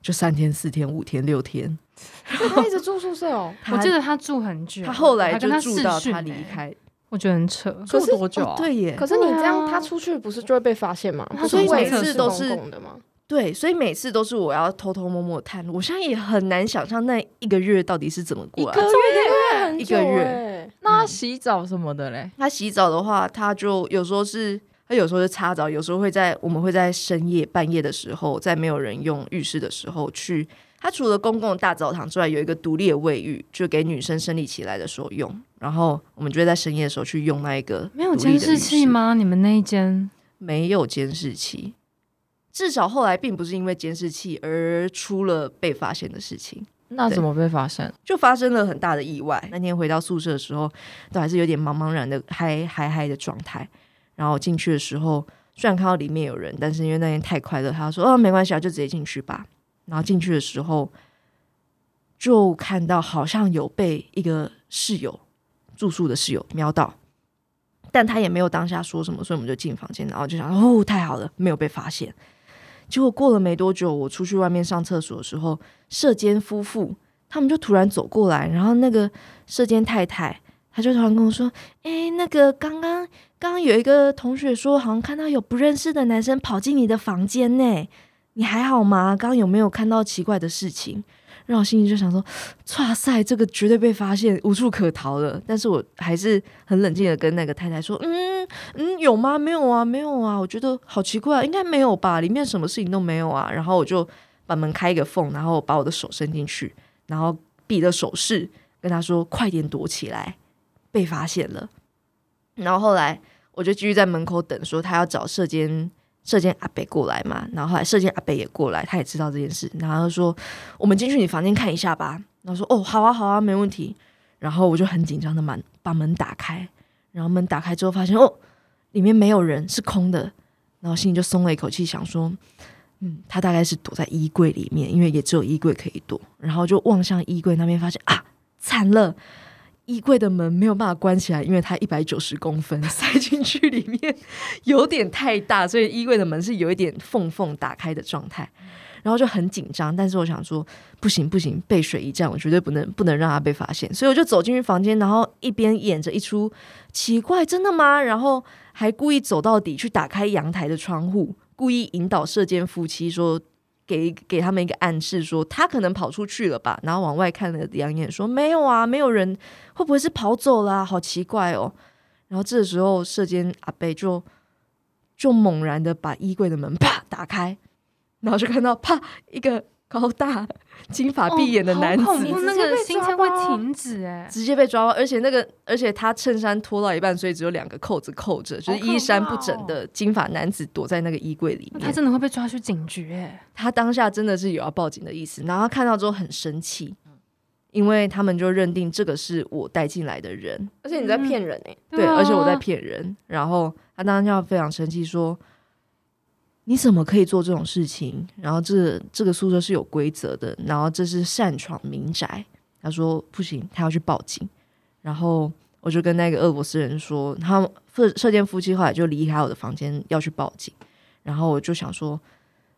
就三天、四天、五天、六天，*laughs* 他一直住宿舍哦。我记得他住很久，他后来就住到他离开，我觉得很扯。住多久啊？对耶。可是你这样，他出去不是就会被发现吗？所以每次都是的吗？对，所以每次都是我要偷偷摸摸探路。我现在也很难想象那一个月到底是怎么过来。一个月，一个月。那他洗澡什么的嘞？他洗澡的话，他就有时候是，他有时候是擦澡，有时候会在我们会在深夜半夜的时候，在没有人用浴室的时候去。他除了公共大澡堂之外，有一个独立的卫浴，就给女生生理起来的时候用。然后我们就会在深夜的时候去用那一个。没有监视器吗？你们那一间没有监视器，至少后来并不是因为监视器而出了被发现的事情。那怎么被发现？就发生了很大的意外。那天回到宿舍的时候，都还是有点茫茫然的嗨嗨嗨的状态。然后进去的时候，虽然看到里面有人，但是因为那天太快乐，他说：“哦，没关系啊，就直接进去吧。”然后进去的时候，就看到好像有被一个室友住宿的室友瞄到，但他也没有当下说什么，所以我们就进房间，然后就想：“哦，太好了，没有被发现。”结果过了没多久，我出去外面上厕所的时候，射间夫妇他们就突然走过来，然后那个射间太太她就突然跟我说：“哎、那个刚刚刚刚有一个同学说，好像看到有不认识的男生跑进你的房间呢，你还好吗？刚刚有没有看到奇怪的事情？”让我心里就想说：“哇塞，这个绝对被发现，无处可逃了。”但是我还是很冷静的跟那个太太说：“嗯嗯，有吗？没有啊，没有啊。我觉得好奇怪，应该没有吧？里面什么事情都没有啊。”然后我就把门开一个缝，然后把我的手伸进去，然后比的手势，跟他说：“快点躲起来，被发现了。”然后后来我就继续在门口等，说他要找射监。射箭阿北过来嘛，然后后来舍监阿北也过来，他也知道这件事，然后说：“我们进去你房间看一下吧。”然后说：“哦，好啊，好啊，没问题。”然后我就很紧张的把把门打开，然后门打开之后发现哦，里面没有人，是空的，然后心里就松了一口气，想说：“嗯，他大概是躲在衣柜里面，因为也只有衣柜可以躲。”然后就望向衣柜那边，发现啊，惨了。衣柜的门没有办法关起来，因为它一百九十公分，*laughs* 塞进去里面有点太大，所以衣柜的门是有一点缝缝打开的状态，然后就很紧张。但是我想说，不行不行，背水一战，我绝对不能不能让他被发现。所以我就走进去房间，然后一边演着一出奇怪，真的吗？然后还故意走到底去打开阳台的窗户，故意引导舍监夫妻说。给给他们一个暗示，说他可能跑出去了吧，然后往外看了两眼，说没有啊，没有人，会不会是跑走了？好奇怪哦。然后这时候，社监阿贝就就猛然的把衣柜的门啪打开，然后就看到啪一个。高大、*laughs* 金发碧眼的男子，哦、那个心跳会停止哎，直接被抓包，而且那个，而且他衬衫脱到一半，所以只有两个扣子扣着，就是衣衫不整的金发男子躲在那个衣柜里面。他真的会被抓去警局哎！他当下真的是有要报警的意思，然后他看到之后很生气，因为他们就认定这个是我带进来的人，而且你在骗人哎，对，而且我在骗人，然后他当下非常生气说。你怎么可以做这种事情？然后这这个宿舍是有规则的，然后这是擅闯民宅。他说不行，他要去报警。然后我就跟那个俄罗斯人说，他舍舍监夫妻后来就离开我的房间要去报警。然后我就想说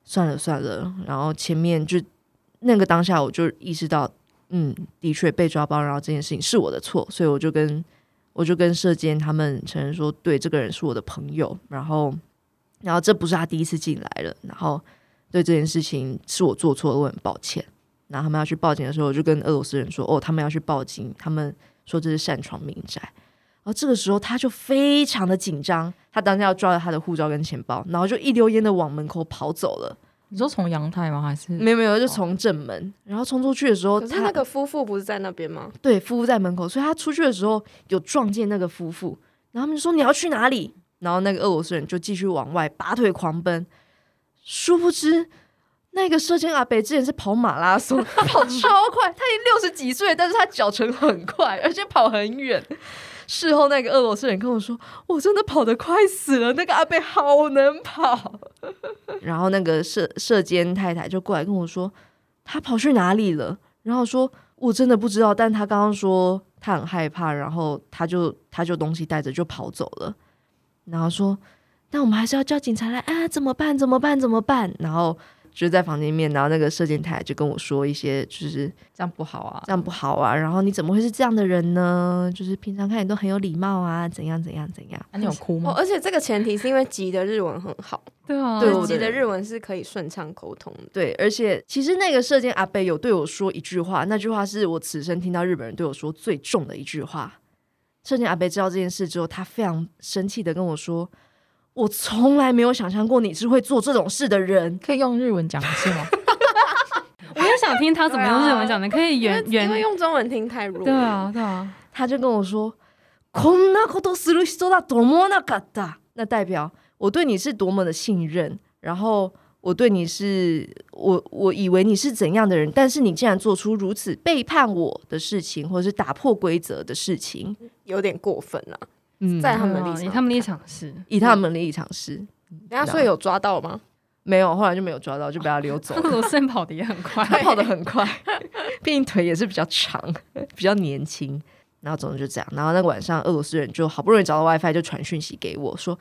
算了算了。然后前面就那个当下我就意识到，嗯，的确被抓包，然后这件事情是我的错，所以我就跟我就跟舍监他们承认说，对，这个人是我的朋友。然后。然后这不是他第一次进来了，然后对这件事情是我做错了，我很抱歉。然后他们要去报警的时候，我就跟俄罗斯人说：“哦，他们要去报警，他们说这是擅闯民宅。”然后这个时候他就非常的紧张，他当下要抓了他的护照跟钱包，然后就一溜烟的往门口跑走了。你说从阳台吗？还是没有没有，就从正门。然后冲出去的时候，可是那个夫妇不是在那边吗？对，夫妇在门口，所以他出去的时候有撞见那个夫妇，然后他们就说：“你要去哪里？”然后那个俄罗斯人就继续往外拔腿狂奔，殊不知那个射箭阿北之前是跑马拉松，他 *laughs* 跑超快，他已经六十几岁，但是他脚程很快，而且跑很远。事后那个俄罗斯人跟我说：“我真的跑得快死了，那个阿北好能跑。*laughs* ”然后那个射射箭太太就过来跟我说：“他跑去哪里了？”然后说：“我真的不知道，但他刚刚说他很害怕，然后他就他就东西带着就跑走了。”然后说，那我们还是要叫警察来啊？怎么办？怎么办？怎么办？然后就在房间里面，然后那个舍监太太就跟我说一些，就是这样不好啊，这样不好啊。然后你怎么会是这样的人呢？就是平常看你都很有礼貌啊，怎样怎样怎样？啊、你有哭吗？哦，而且这个前提是因为吉的日文很好，对啊，对，吉的日文是可以顺畅沟通的。对，而且其实那个射箭阿贝有对我说一句话，那句话是我此生听到日本人对我说最重的一句话。舍监阿伯知道这件事之后，他非常生气的跟我说：“我从来没有想象过你是会做这种事的人。”可以用日文讲一次吗？*laughs* 我也想听他怎么用日文讲的，可以原原因为用中文听太弱。对啊，对啊，他就跟我说：“こんなことする人だと思わなかった。”那代表我对你是多么的信任，然后。 我对你是我，我以为你是怎样的人，但是你竟然做出如此背叛我的事情，或者是打破规则的事情，有点过分了。嗯，在他们立场，以他们立场是，以他们的立场是。人家说有抓到吗？没有，后来就没有抓到，就被他溜走了。*laughs* 俄罗斯人跑的也很快，*laughs* 他跑得很快，*laughs* 毕竟腿也是比较长，比较年轻。然后总之就这样。然后那个晚上，俄罗斯人就好不容易找到 WiFi，就传讯息给我说。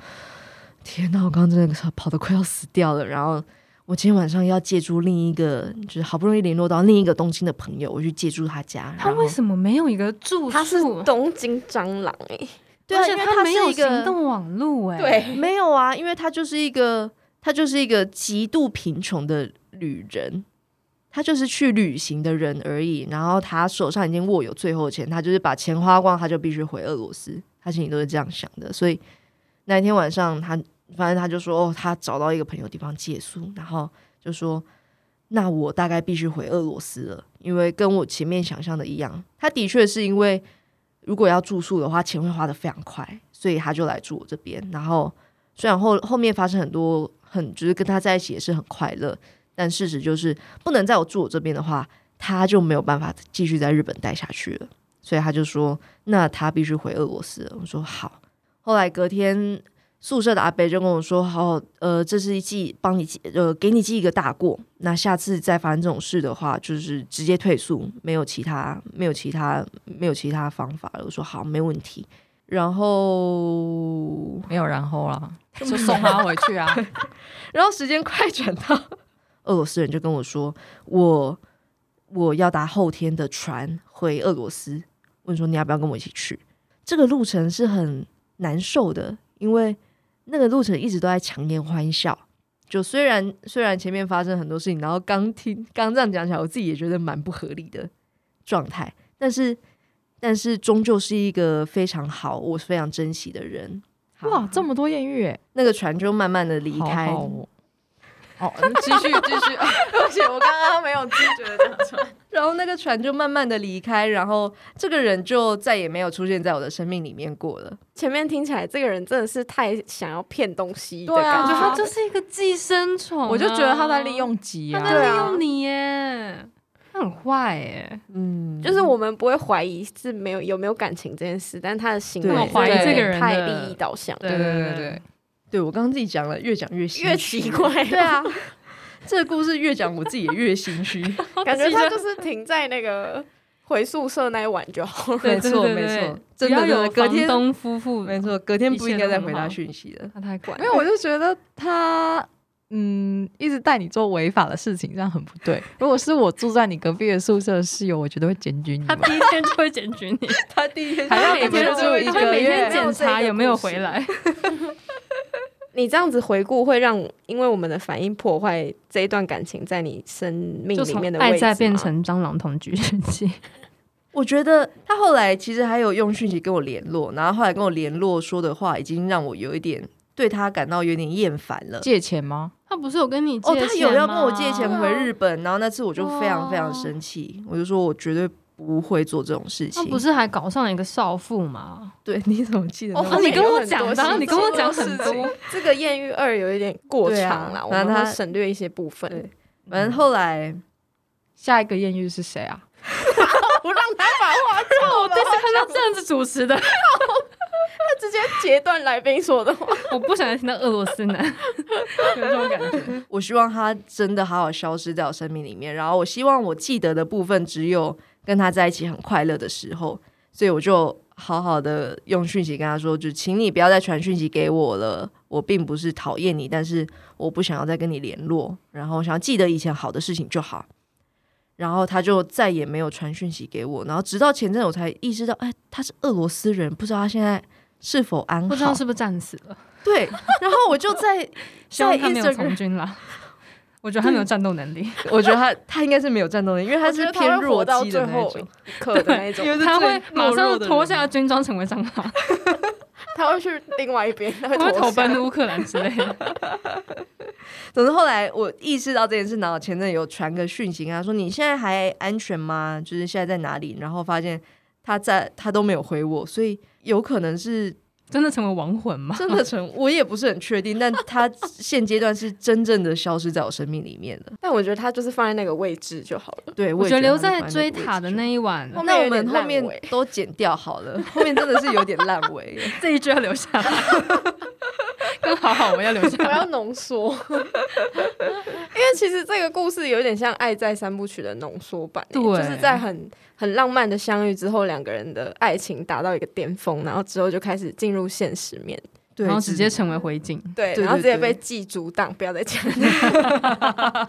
天呐，我刚刚真的跑得快要死掉了。然后我今天晚上要借住另一个，就是好不容易联络到另一个东京的朋友，我去借住他家。他为什么没有一个住宿？他是东京蟑螂哎、欸，对啊，而且他没有行动网路哎、欸，对，没有啊，因为他就是一个，他就是一个极度贫穷的旅人，他就是去旅行的人而已。然后他手上已经握有最后的钱，他就是把钱花光，他就必须回俄罗斯。他心里都是这样想的，所以那一天晚上他。反正他就说，哦，他找到一个朋友地方借宿，然后就说，那我大概必须回俄罗斯了，因为跟我前面想象的一样，他的确是因为如果要住宿的话，钱会花得非常快，所以他就来住我这边。然后虽然后后面发生很多很，就是跟他在一起也是很快乐，但事实就是不能在我住我这边的话，他就没有办法继续在日本待下去了。所以他就说，那他必须回俄罗斯了。我说好。后来隔天。宿舍的阿伯就跟我说：“好，呃，这是一记帮你记，呃，给你记一个大过。那下次再发生这种事的话，就是直接退宿，没有其他，没有其他，没有其他方法了。”我说：“好，没问题。”然后没有然后了，*laughs* 就送他回去啊。*laughs* 然后时间快转到俄罗斯人就跟我说：“我我要搭后天的船回俄罗斯。”问说：“你要不要跟我一起去？”这个路程是很难受的，因为。那个路程一直都在强颜欢笑，就虽然虽然前面发生很多事情，然后刚听刚这样讲起来，我自己也觉得蛮不合理的状态，但是但是终究是一个非常好，我非常珍惜的人。哇，这么多艳遇，那个船就慢慢的离开。好好好，继续继续，*laughs* 而且我刚刚没有知觉的这样船，然后那个船就慢慢的离开，然后这个人就再也没有出现在我的生命里面过了。前面听起来这个人真的是太想要骗东西的感觉，对啊，就他就是一个寄生虫，啊，我就觉得他在利用吉啊，他在利用你耶，他很坏耶，嗯，就是我们不会怀疑是没有有没有感情这件事，但他的行为怀疑这个人太利益导向，对对对对，对。我刚刚自己讲了，越讲越越奇怪。*laughs* 对啊，这个故事越讲，我自己也越心虚，*laughs* 感觉他就是停在那个回宿舍那一晚就好了。没错，没错，真的有隔天东夫妇，没错，隔天不应该再回他讯息了。他太怪，因为我就觉得他嗯，一直带你做违法的事情，这样很不对。如果是我住在你隔壁的宿舍室友，我觉得会检举你。他第一天就会检举你，*laughs* 他第一天还要每天住一个月，每天检查有没有回来。你这样子回顾，会让因为我们的反应破坏这一段感情在你生命里面的位置，爱再变成蟑螂同居日记。*laughs* 我觉得他后来其实还有用讯息跟我联络，然后后来跟我联络说的话，已经让我有一点对他感到有点厌烦了。借钱吗？他不是有跟你借钱吗？哦，他有要跟我借钱回日本，然后那次我就非常非常生气，我就说我绝对。不会做这种事情。他不是还搞上了一个少妇吗？对，你怎么记得？哦，你跟我讲的，你跟我讲很多。这个艳遇二有一点过长了，啊、我们他省略一些部分。反正后来下一个艳遇是谁啊？*laughs* 我让他把话讲。我第一次看到这样子主持的，*laughs* 他直接截断来宾说的话。*laughs* 我不想再听到俄罗斯男，有这种感觉。我希望他真的好好消失在我生命里面，然后我希望我记得的部分只有。跟他在一起很快乐的时候，所以我就好好的用讯息跟他说，就请你不要再传讯息给我了。我并不是讨厌你，但是我不想要再跟你联络，然后想要记得以前好的事情就好。然后他就再也没有传讯息给我。然后直到前阵我才意识到，哎，他是俄罗斯人，不知道他现在是否安好，不知道是不是战死了。对，然后我就在 *laughs* 希望他没有从军了。我觉得他没有战斗能力。*laughs* 我觉得他他应该是没有战斗能力，因为他是偏弱鸡的那种，可的那种。他会马上脱下军装成为蟑螂，他会去另外一边，他会投奔乌克兰之类的。*laughs* 总之后来我意识到这件事，然后前阵有传个讯息跟他说：“你现在还安全吗？就是现在在哪里？”然后发现他在，他都没有回我，所以有可能是。真的成为亡魂吗？真的成，*laughs* 我也不是很确定。但他现阶段是真正的消失在我生命里面了。但我觉得他就是放在那个位置就好了。对，我觉得留在追塔的那一晚，那我们后面都剪掉好了。*laughs* 后面真的是有点烂尾，*laughs* 这一句要留下来。更 *laughs* 好好，我要留下，*laughs* 我要浓缩。*laughs* 因为其实这个故事有点像《爱在三部曲》的浓缩版，对，就是在很。很浪漫的相遇之后，两个人的爱情达到一个巅峰，然后之后就开始进入现实面。然后直接成为灰烬，对，然后直接被记阻档，不要再讲，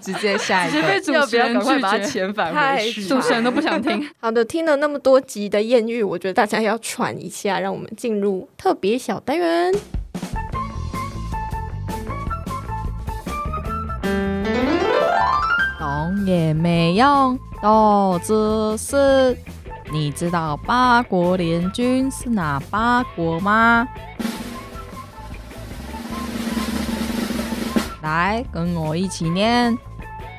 直接下一个，被主持人拒绝，遣返回去，主持人都不想听。好的，听了那么多集的艳遇，我觉得大家要喘一下，让我们进入特别小单元。也没用，都只是。你知道八国联军是哪八国吗？来，跟我一起念。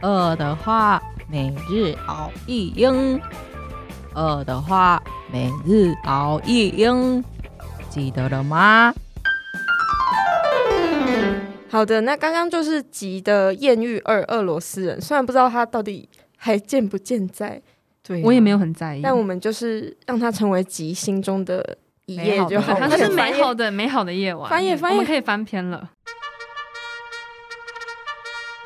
饿的话，每日熬一鹰；饿的话，每日熬一鹰。记得了吗？好的，那刚刚就是集的艳遇二俄罗斯人，虽然不知道他到底还健不健在。对、啊，我也没有很在意，但我们就是让他成为集心中的一页就好。了。他是美好的美好的夜晚。翻页翻页，我们可以翻篇了。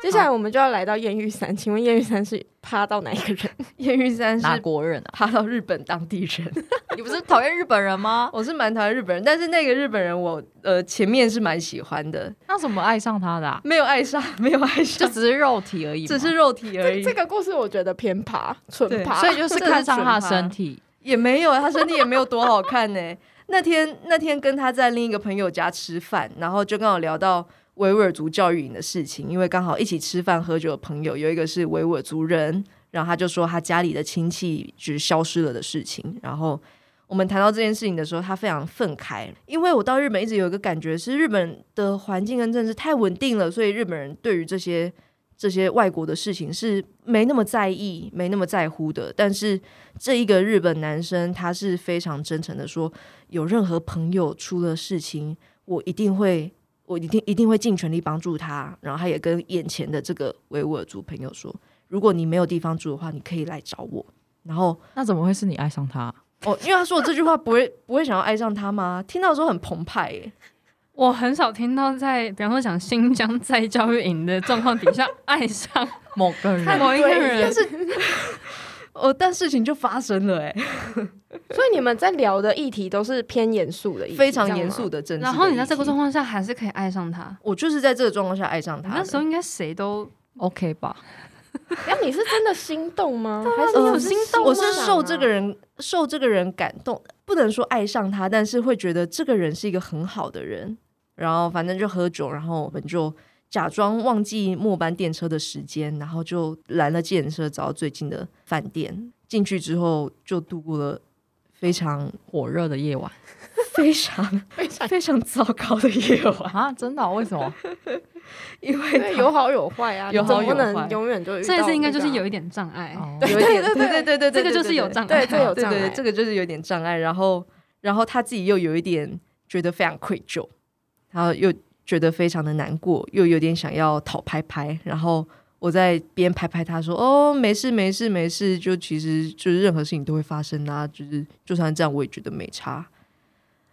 接下来我们就要来到艳遇三，请问艳遇三是趴到哪一个人？*laughs* 艳遇三是哪国人啊？趴到日本当地人。*laughs* 你不是讨厌日本人吗？*laughs* 我是蛮讨厌日本人，但是那个日本人我呃前面是蛮喜欢的。那怎么爱上他的啊？没有爱上，没有爱上，就只是肉体而已，只是肉体而已。这个故事我觉得偏爬，纯趴，所以就是看上他的身体也没有，他身体也没有多好看呢。那天那天跟他在另一个朋友家吃饭，然后就刚好聊到。维吾尔族教育营的事情，因为刚好一起吃饭喝酒的朋友有一个是维吾尔族人，然后他就说他家里的亲戚就是消失了的事情。然后我们谈到这件事情的时候，他非常愤慨，因为我到日本一直有一个感觉是日本的环境跟政治太稳定了，所以日本人对于这些这些外国的事情是没那么在意、没那么在乎的。但是这一个日本男生，他是非常真诚的说，有任何朋友出了事情，我一定会。我一定一定会尽全力帮助他，然后他也跟眼前的这个维吾尔族朋友说：“如果你没有地方住的话，你可以来找我。”然后那怎么会是你爱上他？哦，因为他说我这句话不会不会想要爱上他吗？听到的时候很澎湃耶。*laughs* 我很少听到在比方说讲新疆在教育营的状况底下 *laughs* 爱上某个人某一个人，但是。哦，但事情就发生了哎，*laughs* 所以你们在聊的议题都是偏严肃的，非常严肃的政治。然后你在这个状况下还是可以爱上他，我就是在这个状况下爱上他。那时候应该谁都 OK 吧？那 *laughs* 你是真的心动吗？还是有心动？我是受这个人受这个人感动，不能说爱上他，但是会觉得这个人是一个很好的人。然后反正就喝酒，然后我们就。假装忘记末班电车的时间，然后就拦了计程车，找到最近的饭店。进去之后，就度过了非常火热的夜晚，非常 *laughs* 非常非常糟糕的夜晚啊！真的？为什么？*laughs* 因为有好有坏啊，有好有坏，永远就这次应该就是有一点障碍，有一点对对对对，这个就是有障碍，对对有障碍，这个就是有点障碍。然后，然后他自己又有一点觉得非常愧疚，然后又。觉得非常的难过，又有点想要讨拍拍，然后我在边拍拍他说：“哦，没事没事没事，就其实就是任何事情都会发生啊，就是就算这样我也觉得没差。”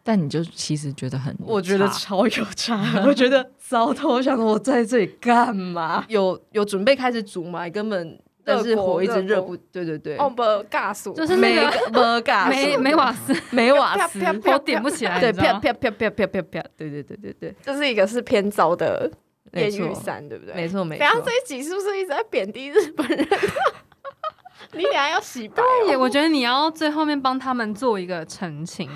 但你就其实觉得很，我觉得超有差，我觉得 *laughs* 糟透，我想说我在这里干嘛？*laughs* 有有准备开始煮吗？根本。但是火一直热不，对对对，哦不，尬死，就是那个没尬，没没瓦斯，没瓦斯，*laughs* 我点不起来，对，啪啪啪啪啪啪啪，对对对对对，这是一个是偏糟的艳遇三，对不对？没错没错。然后这一集是不是一直在贬低日本人？*laughs* 你俩要洗白，对，我觉得你要最后面帮他们做一个澄清。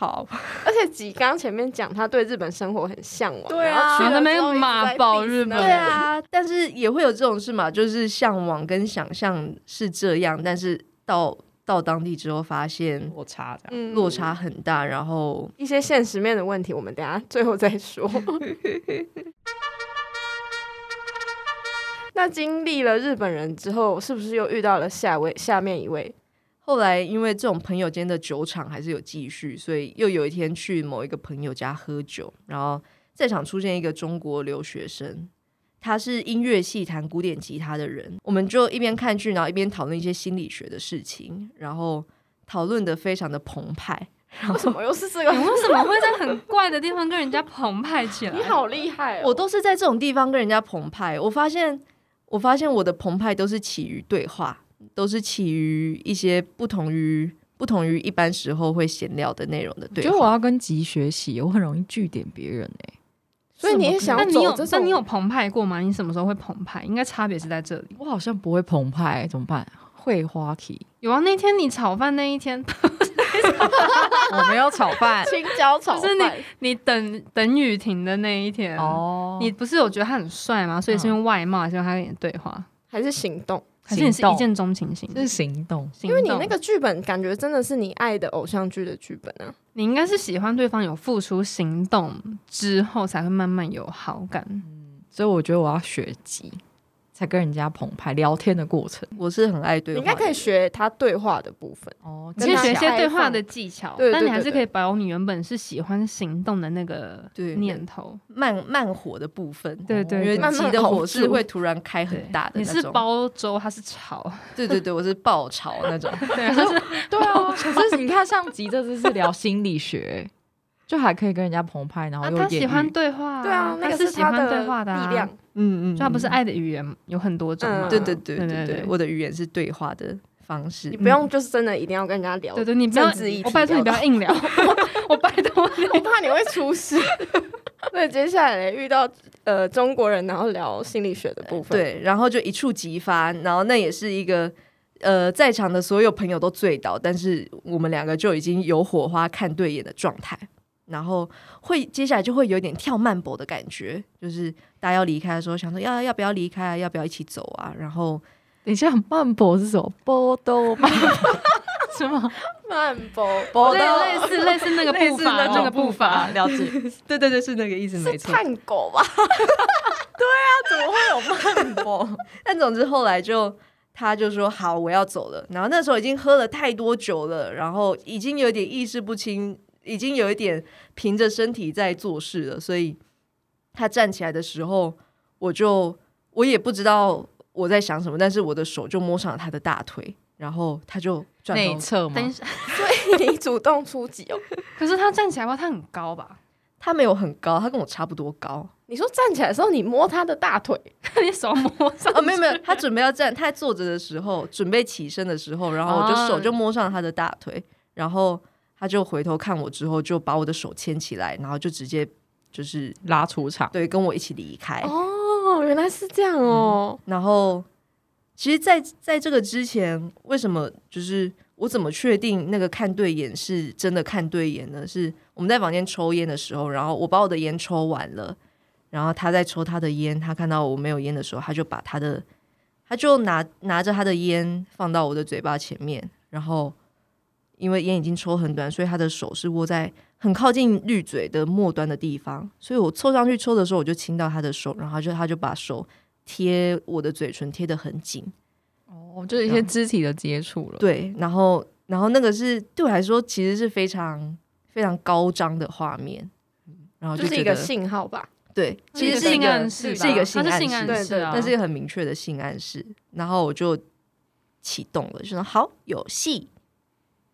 好，*laughs* 而且吉刚前面讲他对日本生活很向往，对啊，去那边骂爆日本，对啊，但是也会有这种事嘛，就是向往跟想象是这样，但是到到当地之后发现落差，嗯，落差很大，然后一些现实面的问题，我们等下最后再说。*laughs* 那经历了日本人之后，是不是又遇到了下位下面一位？后来，因为这种朋友间的酒场还是有继续，所以又有一天去某一个朋友家喝酒，然后在场出现一个中国留学生，他是音乐系弹古典吉他的人，我们就一边看剧，然后一边讨论一些心理学的事情，然后讨论的非常的澎湃。然后为什么又是这个？*laughs* 你为什么会在很怪的地方跟人家澎湃起来？你好厉害哦！我都是在这种地方跟人家澎湃。我发现，我发现我的澎湃都是起于对话。都是起于一些不同于不同于一般时候会闲聊的内容的对话。我觉得我要跟吉学习，我很容易据点别人哎、欸。所以你也想要走这种？那你有澎湃过吗？你什么时候会澎湃？应该差别是在这里。我好像不会澎湃，怎么办？会花题有啊，那天你炒饭那一天，我没有炒饭，*laughs* *laughs* 青椒炒饭。就是你你等等雨停的那一天哦，你不是有觉得他很帅吗？所以是用外貌，还是用他跟你对话，还是行动？还是你是一见钟情型？是行动，因为你那个剧本感觉真的是你爱的偶像剧的剧本啊。你应该是喜欢对方有付出行动之后，才会慢慢有好感。嗯，所以我觉得我要学习。才跟人家澎湃聊天的过程，我是很爱对话。你应该可以学他对话的部分哦，其实学一些对话的技巧，但你还是可以保你原本是喜欢行动的那个念头，慢慢火的部分。对对，因为急的火是会突然开很大的。你是煲粥，他是炒。*laughs* 对对对，我是爆炒那种。*laughs* 对，啊。可是你看，像急这次是聊心理学，*laughs* 就还可以跟人家澎湃，然后又他喜欢对话，对啊，那个是喜欢对话的力量。嗯嗯，就他不是爱的语言有很多种吗？对对对对对，我的语言是对话的方式。你不用就是真的一定要跟人家聊，对对，你不要，我拜托你不要硬聊，*laughs* 我拜托你，*laughs* 我怕你会出事。*laughs* 那接下来遇到呃中国人，然后聊心理学的部分，对，然后就一触即发，然后那也是一个呃在场的所有朋友都醉倒，但是我们两个就已经有火花看对眼的状态。然后会接下来就会有点跳慢步的感觉，就是大家要离开的时候，想说要要不要离开啊？要不要一起走啊？然后等一下慢步是什么？波多 *laughs* 慢是吗？*laughs* 慢步，波多，类似类似那个步伐，那个步伐，了解。*laughs* 对对对，是那个意思，没错。探狗吧？对啊，怎么会有慢步？但总之后来就他就说好，我要走了。然后那时候已经喝了太多酒了，然后已经有点意识不清。已经有一点凭着身体在做事了，所以他站起来的时候，我就我也不知道我在想什么，但是我的手就摸上了他的大腿，然后他就转内侧嘛，所以你主动出击哦。可是他站起来的话，他很高吧？*laughs* 他没有很高，他跟我差不多高。*laughs* 你说站起来的时候，你摸他的大腿，*laughs* 你手摸上？哦，没有没有，他准备要站，他在坐着的时候，准备起身的时候，然后我就手就摸上他的大腿，然后。他就回头看我之后，就把我的手牵起来，然后就直接就是拉出场，对，跟我一起离开。哦，原来是这样哦。嗯、然后，其实在，在在这个之前，为什么就是我怎么确定那个看对眼是真的看对眼呢？是我们在房间抽烟的时候，然后我把我的烟抽完了，然后他在抽他的烟，他看到我没有烟的时候，他就把他的，他就拿拿着他的烟放到我的嘴巴前面，然后。因为烟已经抽很短，所以他的手是握在很靠近滤嘴的末端的地方，所以我凑上去抽的时候，我就亲到他的手，然后就他就把手贴我的嘴唇贴得很紧，哦，就是一些肢体的接触了。对，然后然后那个是对我来说其实是非常非常高张的画面，然后就，就是一个信号吧。对，其实是一个暗示，是一个性暗示，暗示啊，但是一个很明确的性暗示。然后我就启动了，就说好有戏。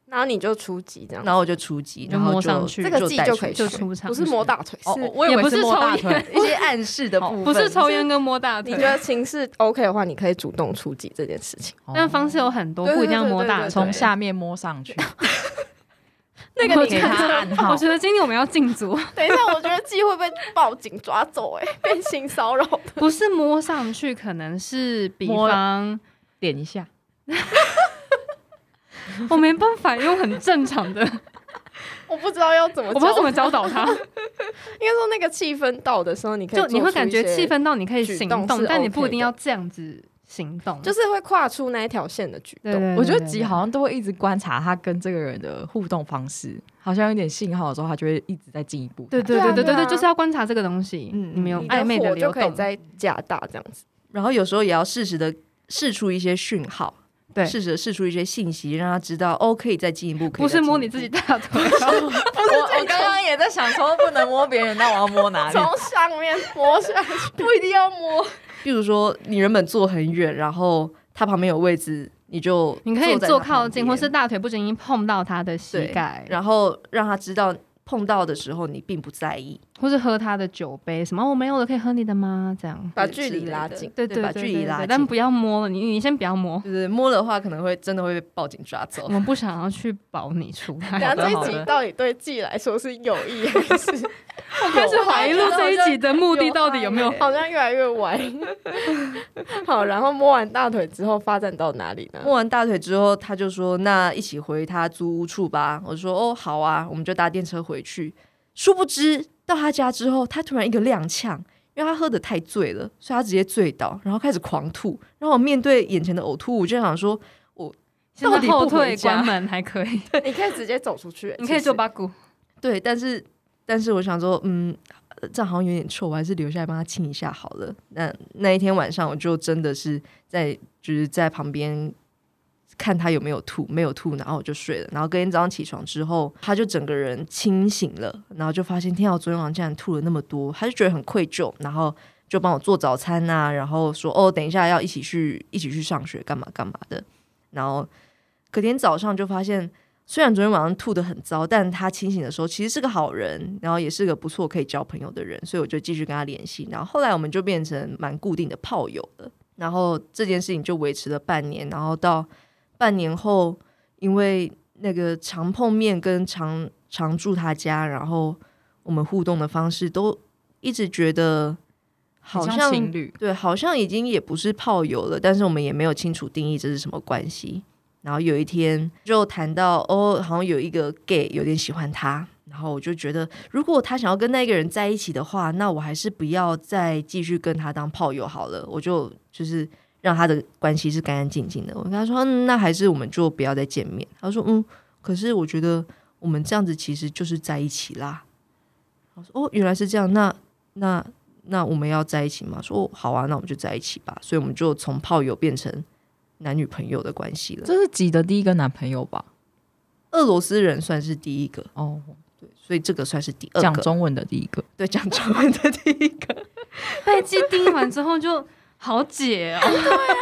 然后你就出击这样，然后我就出击，然后摸上去，这个技就可以就出场，不是摸大腿，是我也不是摸大腿，*laughs* 一些暗示的部分，不是抽烟跟摸大腿。你觉得情势 OK 的话，你可以主动出击这件事情，但方式有很多，不一定要摸大腿，从下面摸上去。*laughs* 那个你 *laughs* 给他暗号。我觉得今天我们要禁足。等一下，我觉得鸡会被报警抓走，哎，变性骚扰。不是摸上去，可能是比方点一下。*laughs* 我没办法用很正常的，*laughs* 我不知道要怎么，我不知道怎么教导他。*laughs* 应该说那个气氛到的时候，你可以就你会感觉气氛到，你可以行动，但你不一定要这样子行动，就是会跨出那一条线的举动。我觉得吉好像都会一直观察他跟这个人的互动方式，好像有点信号的时候，他就会一直在进一步。对对对对对对，就是要观察这个东西。嗯，你们有暧昧的流动，就可以再加大这样子。然后有时候也要适时的试出一些讯号。对，试着试出一些信息，让他知道哦，可以再进一步。可以不是摸你自己大腿，*laughs* 不是我。我刚刚也在想说，不能摸别人，那我要摸哪里？从上面摸下去，不一定要摸。比如说，你原本坐很远，然后他旁边有位置，你就你可以坐靠近，或是大腿不经意碰到他的膝盖，然后让他知道碰到的时候你并不在意。或是喝他的酒杯，什么我没有了，可以喝你的吗？这样把距离拉近，对对，把距离拉近，但不要摸了，你你先不要摸，就是摸的话可能会真的会被报警抓走。我们不想要去保你出来。*laughs* 那这一集到底对季来说是有益还是？*laughs* 我开始怀疑录这一集的目的到底有没有？好像越来越歪。*laughs* 好，然后摸完大腿之后发展到哪里呢？摸完大腿之后，他就说：“那一起回他租屋处吧。”我说：“哦，好啊，我们就搭电车回去。”殊不知。到他家之后，他突然一个踉跄，因为他喝的太醉了，所以他直接醉倒，然后开始狂吐。然后我面对眼前的呕吐物，我就想说，我到底后退关门还可以，*laughs* 你可以直接走出去，你可以做八股。对，但是但是我想说，嗯，这样好像有点臭，我还是留下来帮他清一下好了。那那一天晚上，我就真的是在就是在旁边。看他有没有吐，没有吐，然后我就睡了。然后隔天早上起床之后，他就整个人清醒了，然后就发现天啊，昨天晚上竟然吐了那么多，他就觉得很愧疚，然后就帮我做早餐呐、啊，然后说哦，等一下要一起去一起去上学，干嘛干嘛的。然后隔天早上就发现，虽然昨天晚上吐得很糟，但他清醒的时候其实是个好人，然后也是个不错可以交朋友的人，所以我就继续跟他联系。然后后来我们就变成蛮固定的炮友了。然后这件事情就维持了半年，然后到。半年后，因为那个常碰面跟常常住他家，然后我们互动的方式都一直觉得好像，像情侣，对，好像已经也不是炮友了，但是我们也没有清楚定义这是什么关系。然后有一天就谈到，哦，好像有一个 gay 有点喜欢他，然后我就觉得，如果他想要跟那个人在一起的话，那我还是不要再继续跟他当炮友好了，我就就是。让他的关系是干干净净的。我跟他说，嗯，那还是我们就不要再见面。他说，嗯，可是我觉得我们这样子其实就是在一起啦。我说，哦，原来是这样。那那那我们要在一起吗？说，哦，好啊，那我们就在一起吧。所以我们就从炮友变成男女朋友的关系了。这是吉的第一个男朋友吧？俄罗斯人算是第一个哦，对，所以这个算是第二个讲中文的第一个。对，讲中文的第一个。被记定完之后就。好解哦！对啊，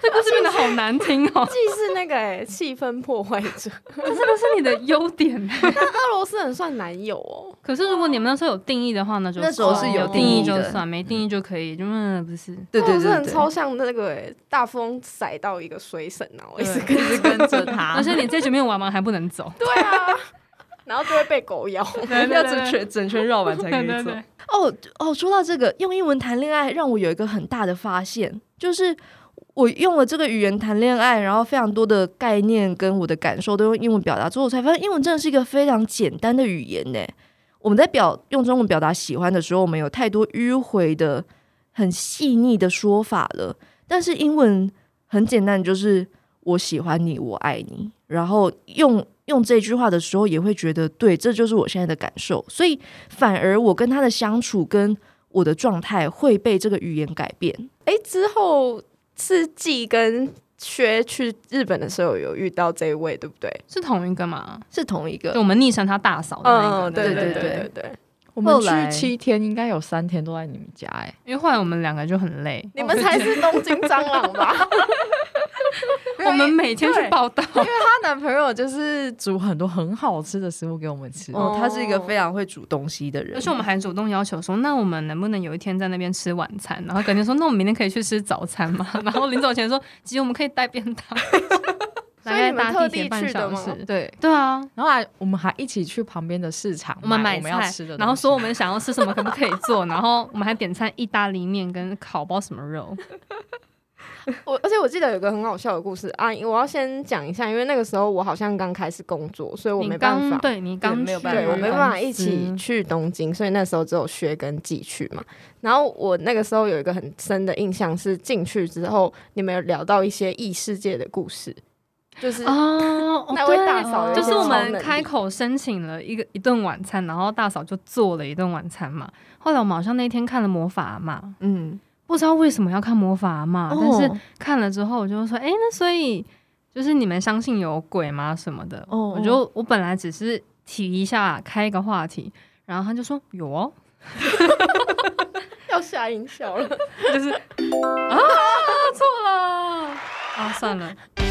这故事变得好难听哦。*laughs* 既是那个哎，气氛破坏者，*laughs* 可是不是你的优点。*laughs* 但俄罗斯人算男友哦。可是如果你们那时候有定义的话，那就那时候是有定义就算，没定义就可以，就嗯不是。对对对，超像那个大风甩到一个水神啊，我一直跟着跟着他。而且你这局面玩完还不能走。对啊。然后就会被狗咬，*laughs* 要整圈整圈绕完才可以走。哦哦，说到这个，用英文谈恋爱让我有一个很大的发现，就是我用了这个语言谈恋爱，然后非常多的概念跟我的感受都用英文表达之后，我才发现英文真的是一个非常简单的语言呢。我们在表用中文表达喜欢的时候，我们有太多迂回的、很细腻的说法了，但是英文很简单，就是我喜欢你，我爱你，然后用。用这句话的时候，也会觉得对，这就是我现在的感受，所以反而我跟他的相处跟我的状态会被这个语言改变。哎，之后是季跟薛去日本的时候有遇到这一位，对不对？是同一个吗？是同一个，就我们昵称他大嫂的那个。嗯，对对对对对，对，对。我们去七天，应该有三天都在你们家哎、欸，因为后来我们两个就很累。你们才是东京蟑螂吧？*laughs* *laughs* 我们每天去报道，*laughs* 因为她男朋友就是煮很多很好吃的食物给我们吃。哦，他是一个非常会煮东西的人，而且我们还主动要求说，那我们能不能有一天在那边吃晚餐？然后隔天说，那我们明天可以去吃早餐吗？*laughs* 然后临走前说，其实我们可以带便当。所以你们特地去的吗？对对啊，然后还我们还一起去旁边的市场，我们买菜，然后说我们想要吃什么，可不可以做？然后我们还点餐意大利面跟烤包什么肉。*laughs* 我而且我记得有个很好笑的故事啊，我要先讲一下，因为那个时候我好像刚开始工作，所以我没办法。对你刚没有办法，对我没办法一起去东京，所以那时候只有薛跟季去嘛。然后我那个时候有一个很深的印象是进去之后，你们有聊到一些异世界的故事。就是哦，*laughs* 那位大嫂就是我们开口申请了一个一顿晚餐，然后大嫂就做了一顿晚餐嘛。后来我们好像那天看了魔法嘛，嗯，不知道为什么要看魔法嘛，但是看了之后我就说，哎，那所以就是你们相信有鬼吗？什么的？哦，我就我本来只是提一下开一个话题，然后他就说有哦，*laughs* 要下音效了，*laughs* 就是啊错了啊算了。真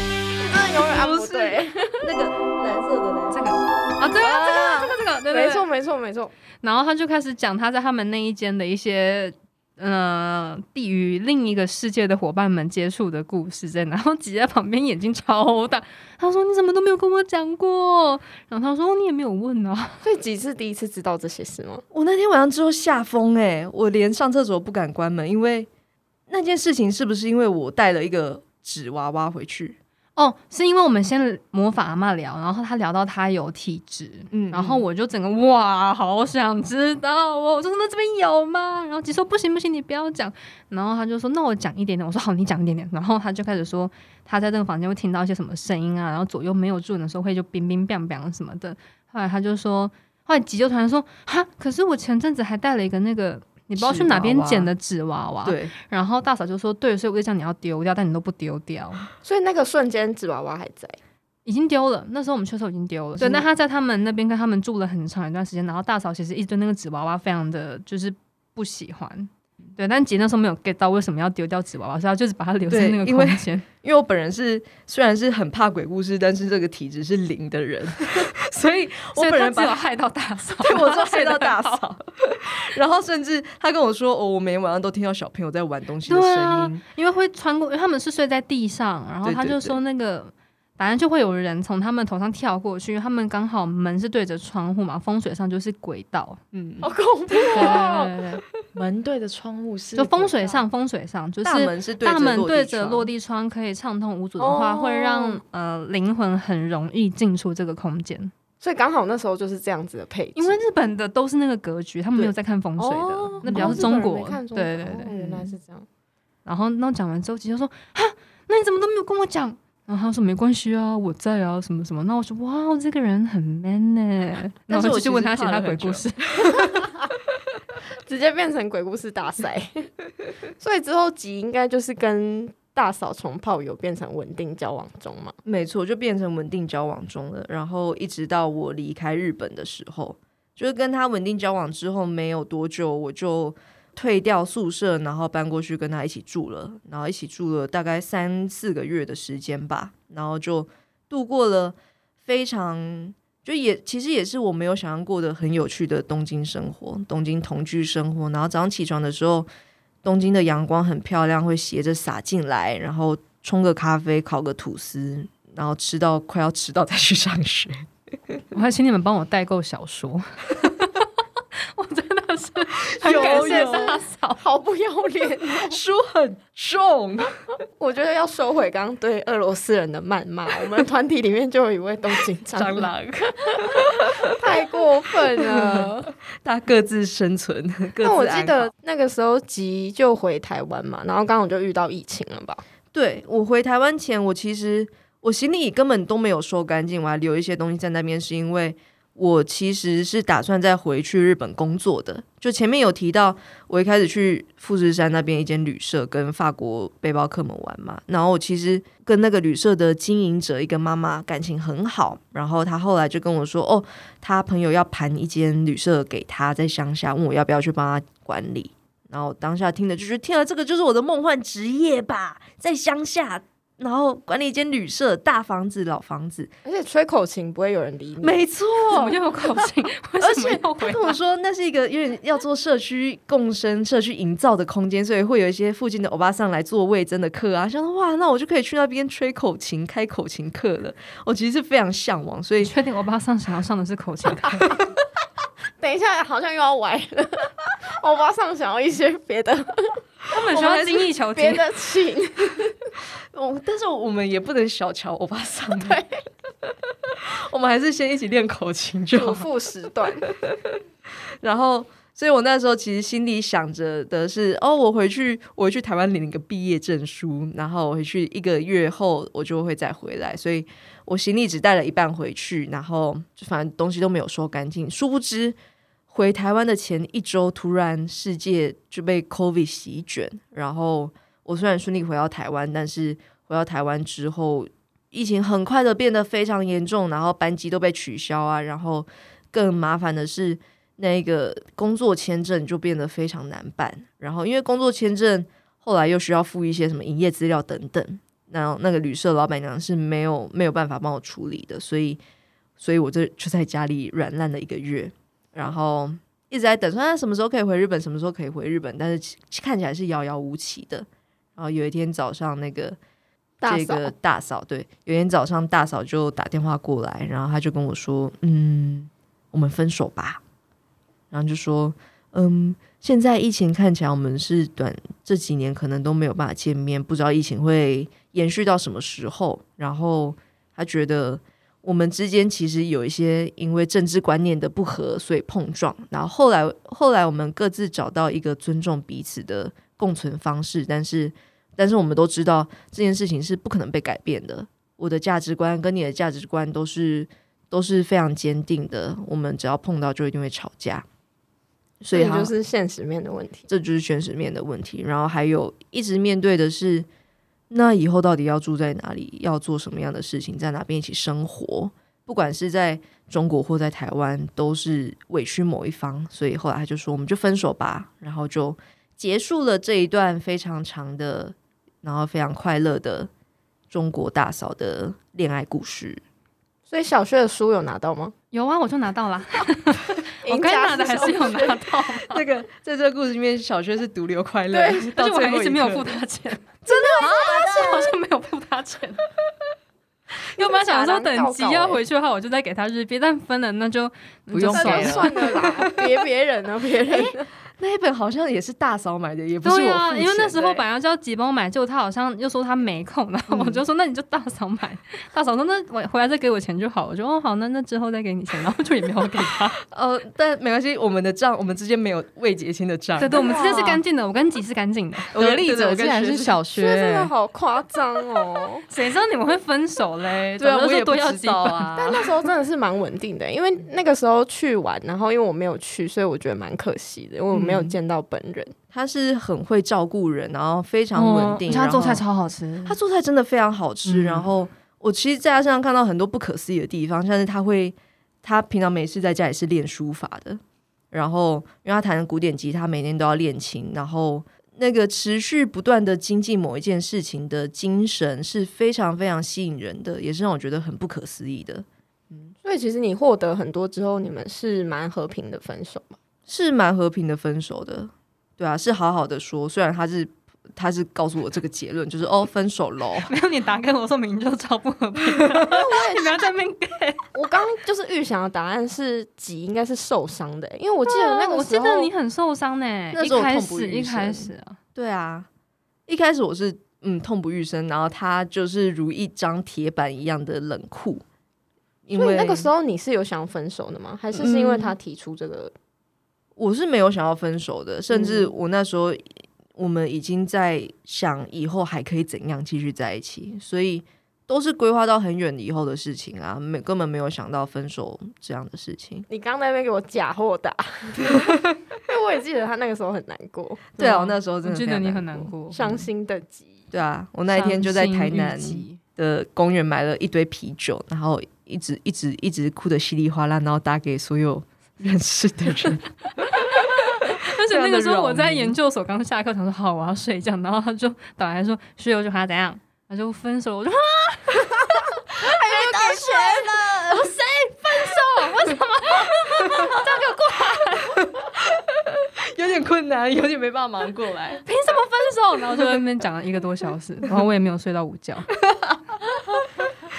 的永远不对，那个蓝色的呢？这个。啊，对啊，这个这个这个，对对没错没错没错。然后他就开始讲他在他们那一间的一些。嗯、呃，地与另一个世界的伙伴们接触的故事在，然后挤在旁边，眼睛超大。他说：“你怎么都没有跟我讲过？”然后他说：“你也没有问啊。”所以吉是第一次知道这些事吗？我那天晚上之后吓疯哎，我连上厕所不敢关门，因为那件事情是不是因为我带了一个纸娃娃回去？哦，是因为我们先模仿阿嬷聊，然后他聊到他有体质，嗯，然后我就整个哇，好想知道哦，我就说那这边有吗？然后吉说不行不行，你不要讲。然后他就说那我讲一点点，我说好，你讲一点点。然后他就开始说他在这个房间会听到一些什么声音啊，然后左右没有住人的时候会就冰冰冰冰什么的。后来他就说，后来吉就突然说哈，可是我前阵子还带了一个那个。你不知道去哪边捡的纸娃娃，对。然后大嫂就说：“对，所以我就叫你要丢掉，但你都不丢掉。所以那个瞬间纸娃娃还在，已经丢了。那时候我们去的时候已经丢了。对，那他在他们那边跟他们住了很长一段时间。然后大嫂其实一直对那个纸娃娃非常的就是不喜欢。对，但姐那时候没有 get 到为什么要丢掉纸娃娃，所以就是把它留在那个空间。*laughs* 因为我本人是虽然是很怕鬼故事，但是这个体质是零的人。*laughs* ”所以，*laughs* 我本人把我害到大嫂，对，我就害到大嫂。然后，甚至他跟我说：“哦，我每天晚上都听到小朋友在玩东西的声音，啊、因为会穿过，因为他们是睡在地上。然后他就说，那个反正就会有人从他们头上跳过去，因为他们刚好门是对着窗户嘛，风水上就是轨道。嗯，好恐怖啊！对对对对门对着窗户是，就风水上，风水上就是大门是大门对着落地窗，可以畅通无阻的话，会让呃灵魂很容易进出这个空间。所以刚好那时候就是这样子的配置，因为日本的都是那个格局，他们没有在看风水的，哦、那比较是中国。哦、中对对对，哦、原来是这样。然后那讲完之后，吉就说：“哈，那你怎么都没有跟我讲？”然后他说：“没关系啊，我在啊，什么什么。”那我说：“哇，这个人很 man 呢。*laughs* ”然后我就问他写他鬼故事，*laughs* 直接变成鬼故事大赛。*laughs* 所以之后集应该就是跟。大嫂从炮友变成稳定交往中嘛？没错，就变成稳定交往中了。然后一直到我离开日本的时候，就是跟他稳定交往之后没有多久，我就退掉宿舍，然后搬过去跟他一起住了。然后一起住了大概三四个月的时间吧，然后就度过了非常就也其实也是我没有想象过的很有趣的东京生活，东京同居生活。然后早上起床的时候。东京的阳光很漂亮，会斜着洒进来，然后冲个咖啡，烤个吐司，然后吃到快要迟到再去上学。我还请你们帮我代购小说。我真是 *laughs* 很感谢大嫂，*laughs* 好不要脸，*laughs* 书很重。我觉得要收回刚刚对俄罗斯人的谩骂。我们团体里面就有一位东京蟑螂，太过分了。大家各自生存。那我记得那个时候急就回台湾嘛，然后刚好就遇到疫情了吧？对，我回台湾前，我其实我行李根本都没有收干净，我还留一些东西在那边，是因为。我其实是打算再回去日本工作的。就前面有提到，我一开始去富士山那边一间旅社跟法国背包客们玩嘛。然后我其实跟那个旅社的经营者一个妈妈感情很好。然后她后来就跟我说：“哦，她朋友要盘一间旅社给她在乡下，问我要不要去帮她管理。”然后当下听的就是：“天啊，这个就是我的梦幻职业吧，在乡下。”然后管理一间旅社，大房子、老房子，而且吹口琴不会有人理你。没错，怎么又有口琴？*laughs* 而且他跟我说，那是一个因为要做社区共生、社区营造的空间，所以会有一些附近的欧巴桑来做味噌的课啊。想说哇，那我就可以去那边吹口琴、开口琴课了。我其实是非常向往，所以确定欧巴桑想要上的是口琴课。*laughs* 等一下，好像又要歪了。*laughs* 欧巴桑想要一些别的。他们需要精益求精，别的琴。*laughs* 我，但是我们也不能小瞧欧巴桑。对，*laughs* 我们还是先一起练口琴就好。主副时段。*laughs* 然后，所以我那时候其实心里想着的是，哦，我回去，我回去台湾领一个毕业证书，然后我回去一个月后，我就会再回来。所以我行李只带了一半回去，然后就反正东西都没有收干净。殊不知。回台湾的前一周，突然世界就被 COVID 席卷。然后我虽然顺利回到台湾，但是回到台湾之后，疫情很快的变得非常严重，然后班机都被取消啊。然后更麻烦的是，那个工作签证就变得非常难办。然后因为工作签证后来又需要付一些什么营业资料等等，然后那个旅社老板娘是没有没有办法帮我处理的，所以。所以我就就在家里软烂了一个月，然后一直在等，说他什么时候可以回日本，什么时候可以回日本，但是看起来是遥遥无期的。然后有一天早上，那个这个大嫂对，有一天早上大嫂就打电话过来，然后他就跟我说：“嗯，我们分手吧。”然后就说：“嗯，现在疫情看起来我们是短这几年可能都没有办法见面，不知道疫情会延续到什么时候。”然后他觉得。我们之间其实有一些因为政治观念的不合，所以碰撞。然后后来，后来我们各自找到一个尊重彼此的共存方式。但是，但是我们都知道这件事情是不可能被改变的。我的价值观跟你的价值观都是都是非常坚定的。我们只要碰到，就一定会吵架。所以，就是现实面的问题。这就是现实面的问题。然后还有一直面对的是。那以后到底要住在哪里？要做什么样的事情？在哪边一起生活？不管是在中国或在台湾，都是委屈某一方。所以后来他就说：“我们就分手吧。”然后就结束了这一段非常长的，然后非常快乐的中国大嫂的恋爱故事。所以小薛的书有拿到吗？有啊，我就拿到了。*laughs* 我该拿的还是有拿到。这个在这个故事里面，小薛是独留快乐，对，但是我还一直没有付他钱。*laughs* 真的吗？是好像没有付他钱。因为我本来想说，等级要回去的话，我就再给他日币，但分了那就不用算了啦，别别人了，别人。那一本好像也是大嫂买的，也不是我。对啊，因为那时候本来叫吉帮我买，结果他好像又说他没空，然后我就说那你就大嫂买。大嫂说那我回来再给我钱就好。我说哦好，那那之后再给你钱，然后就也没有给他。呃，*laughs* 但没关系，我们的账我们之间没有未结清的账。对对，我们之间是干净的，我跟吉是干净的。得利者竟然是小薛，真的好夸张哦！谁知道你们会分手嘞？*laughs* 对啊，我也不知道啊。*laughs* 但那时候真的是蛮稳定的，因为那个时候去玩，然后因为我没有去，所以我觉得蛮可惜的，因为我没有见到本人。他是很会照顾人，然后非常稳定。他做菜超好吃，他做菜真的非常好吃。嗯、然后我其实在他身上看到很多不可思议的地方，像是他会，他平常没事在家里是练书法的。然后因为他弹古典吉他，每天都要练琴。然后那个持续不断的精进某一件事情的精神是非常非常吸引人的，也是让我觉得很不可思议的。嗯，所以其实你获得很多之后，你们是蛮和平的分手吗？是蛮和平的分手的。对啊，是好好的说。虽然他是他是告诉我这个结论，就是哦，分手喽。*laughs* 没有你打给我说明就超不和平。我你不要在那边给。*laughs* 我刚就是预想的答案是几应该是受伤的，因为我记得那个时候、啊、我记得你很受伤呢。那时候痛不欲生。一开始啊，对啊，一开始我是嗯痛不欲生，然后他就是如一张铁板一样的冷酷。因为那个时候你是有想分手的吗？还是是因为他提出这个？嗯我是没有想要分手的，甚至我那时候我们已经在想以后还可以怎样继续在一起，所以都是规划到很远以后的事情啊，没根本没有想到分手这样的事情。你刚在那边给我假货打，因为我也记得他那个时候很难过。*laughs* 对啊，我那时候真的记得你很难过，伤心的极。对啊，我那一天就在台南的公园买了一堆啤酒，然后一直一直一直哭的稀里哗啦，然后打给所有认识的人。*laughs* 而且那个时候我在研究所刚下课，想说好我要睡觉，然后他就打来说室友就喊他怎样，他就分手，我就啊，*laughs* 还没给钱了，我说谁分手？为什么？*laughs* 这样给我过来，有点困难，有点没办法忙过来，凭什么分手？然后就在那边讲了一个多小时，然后我也没有睡到午觉。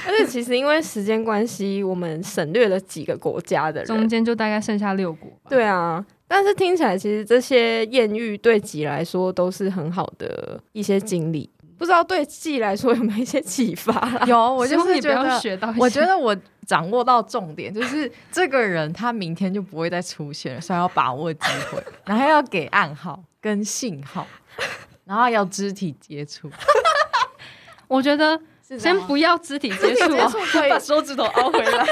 而且其实因为时间关系，我们省略了几个国家的人，中间就大概剩下六国。对啊。但是听起来，其实这些艳遇对己来说都是很好的一些经历。不知道对吉来说有没有一些启发？*laughs* 有，我就是觉得学到。我觉得我掌握到重点，就是这个人他明天就不会再出现了，所以要把握机会，然后要给暗号跟信号，*laughs* 然后要肢体接触。*laughs* 我觉得先不要肢体接触，可以把手指头凹回来。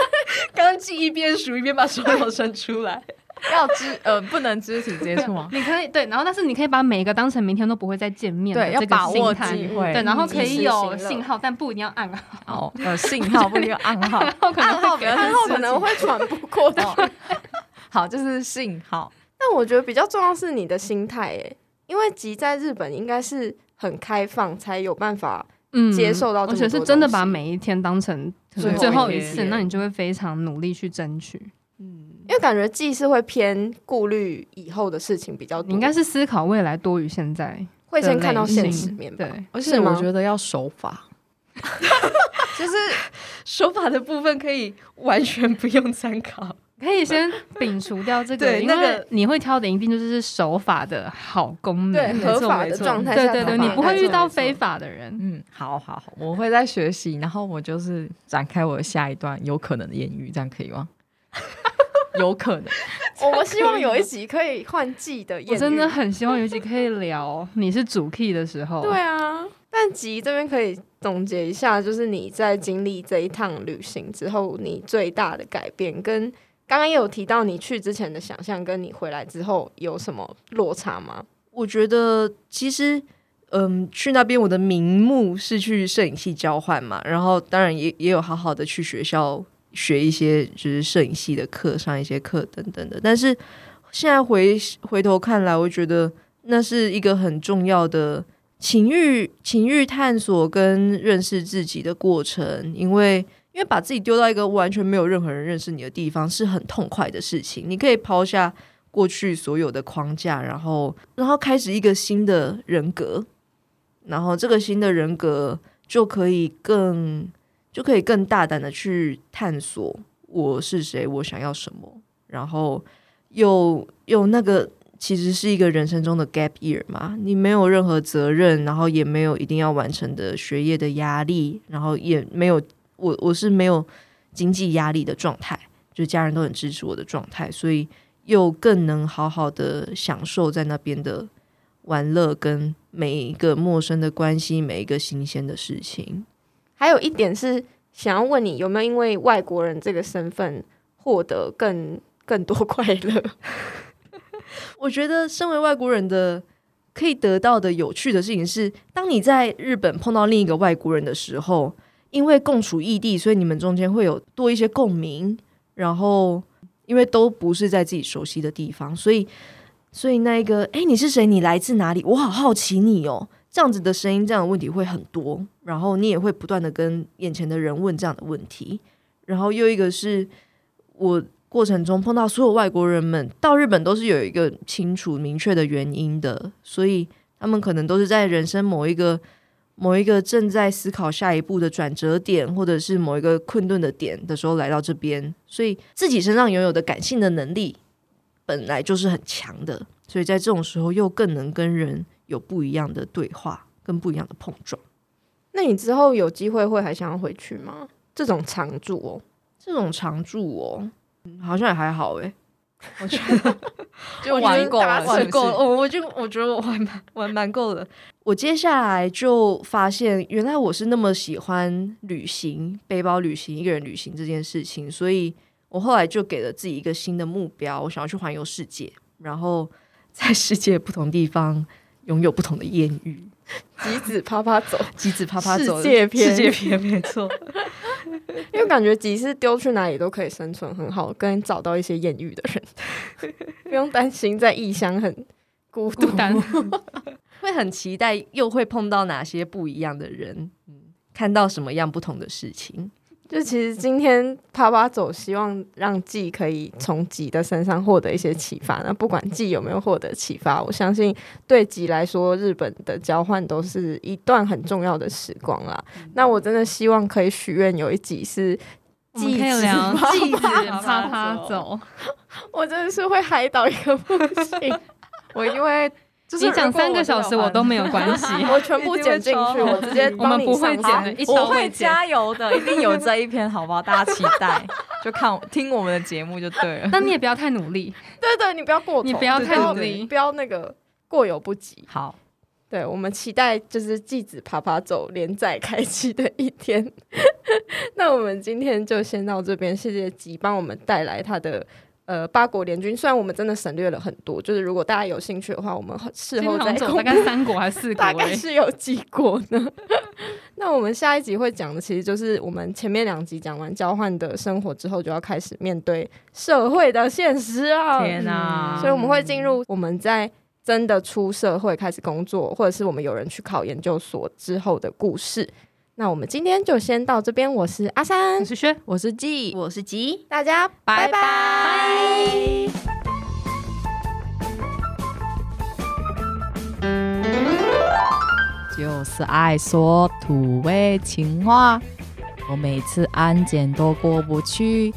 刚刚吉一边数一边把手指头伸出来。*laughs* 要肢呃不能肢体接触吗？你可以对，然后但是你可以把每一个当成明天都不会再见面的这个心态，对，要把握机会，对，然后可以有信号，但不一定要暗号。哦，有信号不一定要暗号，*laughs* 暗号可能会暗号可能会传不过去。*laughs* 好，就是信号。但我觉得比较重要是你的心态，哎，因为吉在日本应该是很开放，才有办法嗯接受到，而且是真的把每一天当成。最后一次，那你就会非常努力去争取。嗯，因为感觉既是会偏顾虑以后的事情比较多，你应该是思考未来多于现在，会先看到现实面。对，而且我觉得要守法。*laughs* 就是守法的部分可以完全不用参考，可以先摒除掉这个。对，那个你会挑的一定就是守法的好公民，对，合法的状态。对对对，你不会遇到非法的人。嗯，好好好，我会在学习，然后我就是展开我的下一段有可能的艳遇，这样可以吗？*laughs* 有可能，*laughs* 我们希望有一集可以换季的。我真的很希望有一集可以聊你是主 key 的时候。对啊。但吉这边可以总结一下，就是你在经历这一趟旅行之后，你最大的改变，跟刚刚也有提到你去之前的想象，跟你回来之后有什么落差吗？我觉得其实，嗯，去那边我的名目是去摄影系交换嘛，然后当然也也有好好的去学校学一些就是摄影系的课，上一些课等等的。但是现在回回头看来，我觉得那是一个很重要的。情欲、情欲探索跟认识自己的过程，因为因为把自己丢到一个完全没有任何人认识你的地方是很痛快的事情。你可以抛下过去所有的框架，然后然后开始一个新的人格，然后这个新的人格就可以更就可以更大胆的去探索我是谁，我想要什么，然后有有那个。其实是一个人生中的 gap year 嘛，你没有任何责任，然后也没有一定要完成的学业的压力，然后也没有我我是没有经济压力的状态，就家人都很支持我的状态，所以又更能好好的享受在那边的玩乐跟每一个陌生的关系，每一个新鲜的事情。还有一点是想要问你，有没有因为外国人这个身份获得更更多快乐？*laughs* 我觉得身为外国人的可以得到的有趣的事情是，当你在日本碰到另一个外国人的时候，因为共处异地，所以你们中间会有多一些共鸣。然后，因为都不是在自己熟悉的地方，所以，所以那个，哎，你是谁？你来自哪里？我好好奇你哦。这样子的声音，这样的问题会很多。然后你也会不断的跟眼前的人问这样的问题。然后又一个是我。过程中碰到所有外国人们到日本都是有一个清楚明确的原因的，所以他们可能都是在人生某一个某一个正在思考下一步的转折点，或者是某一个困顿的点的时候来到这边，所以自己身上拥有的感性的能力本来就是很强的，所以在这种时候又更能跟人有不一样的对话，跟不一样的碰撞。那你之后有机会会还想要回去吗？这种常住哦，这种常住哦。好像也还好诶，我觉得 *laughs* 就玩够了，玩够了。我我就我觉得我玩蛮玩蛮够了。我接下来就发现，原来我是那么喜欢旅行、背包旅行、一个人旅行这件事情，所以我后来就给了自己一个新的目标，我想要去环游世界，然后在世界不同地方拥有不同的艳遇。吉子啪啪走，*laughs* 吉子啪啪走，世界篇，世界篇没错。*laughs* 因为感觉吉是丢去哪里都可以生存很好，跟找到一些艳遇的人，*laughs* 不用担心在异乡很孤独，孤单会很期待又会碰到哪些不一样的人，嗯，看到什么样不同的事情。就其实今天趴趴走，希望让季可以从吉的身上获得一些启发。那不管季有没有获得启发，我相信对吉来说，日本的交换都是一段很重要的时光啦。嗯、那我真的希望可以许愿有一集是季子季子趴趴走，*laughs* 我真的是会嗨到一个不行，*laughs* 我你讲三个小时我都没有 *laughs* 关系，我全部剪进去，我直接 *laughs* 我们不会剪的，我会加油的，一定有这一篇，好不好？大家期待，就看听我们的节目就对了。但你也不要太努力，*laughs* 对对，你不要过头，你不要太努力，不要那个过犹不及。好，对，我们期待就是继子爬爬走连载开启的一天。那我们今天就先到这边，谢谢吉帮我们带来他的。呃，八国联军虽然我们真的省略了很多，就是如果大家有兴趣的话，我们事后再大概三国还是四 *laughs* 国，大概是有几国呢？*laughs* 那我们下一集会讲的，其实就是我们前面两集讲完交换的生活之后，就要开始面对社会的现实啊！天哪！所以我们会进入我们在真的出社会开始工作，或者是我们有人去考研究所之后的故事。那我们今天就先到这边。我是阿三，我是轩，我是季，我是吉，大家拜拜。拜拜。就是爱说土味情话，我每次安检都过不去，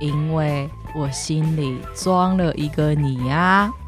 因为我心里装了一个你呀、啊。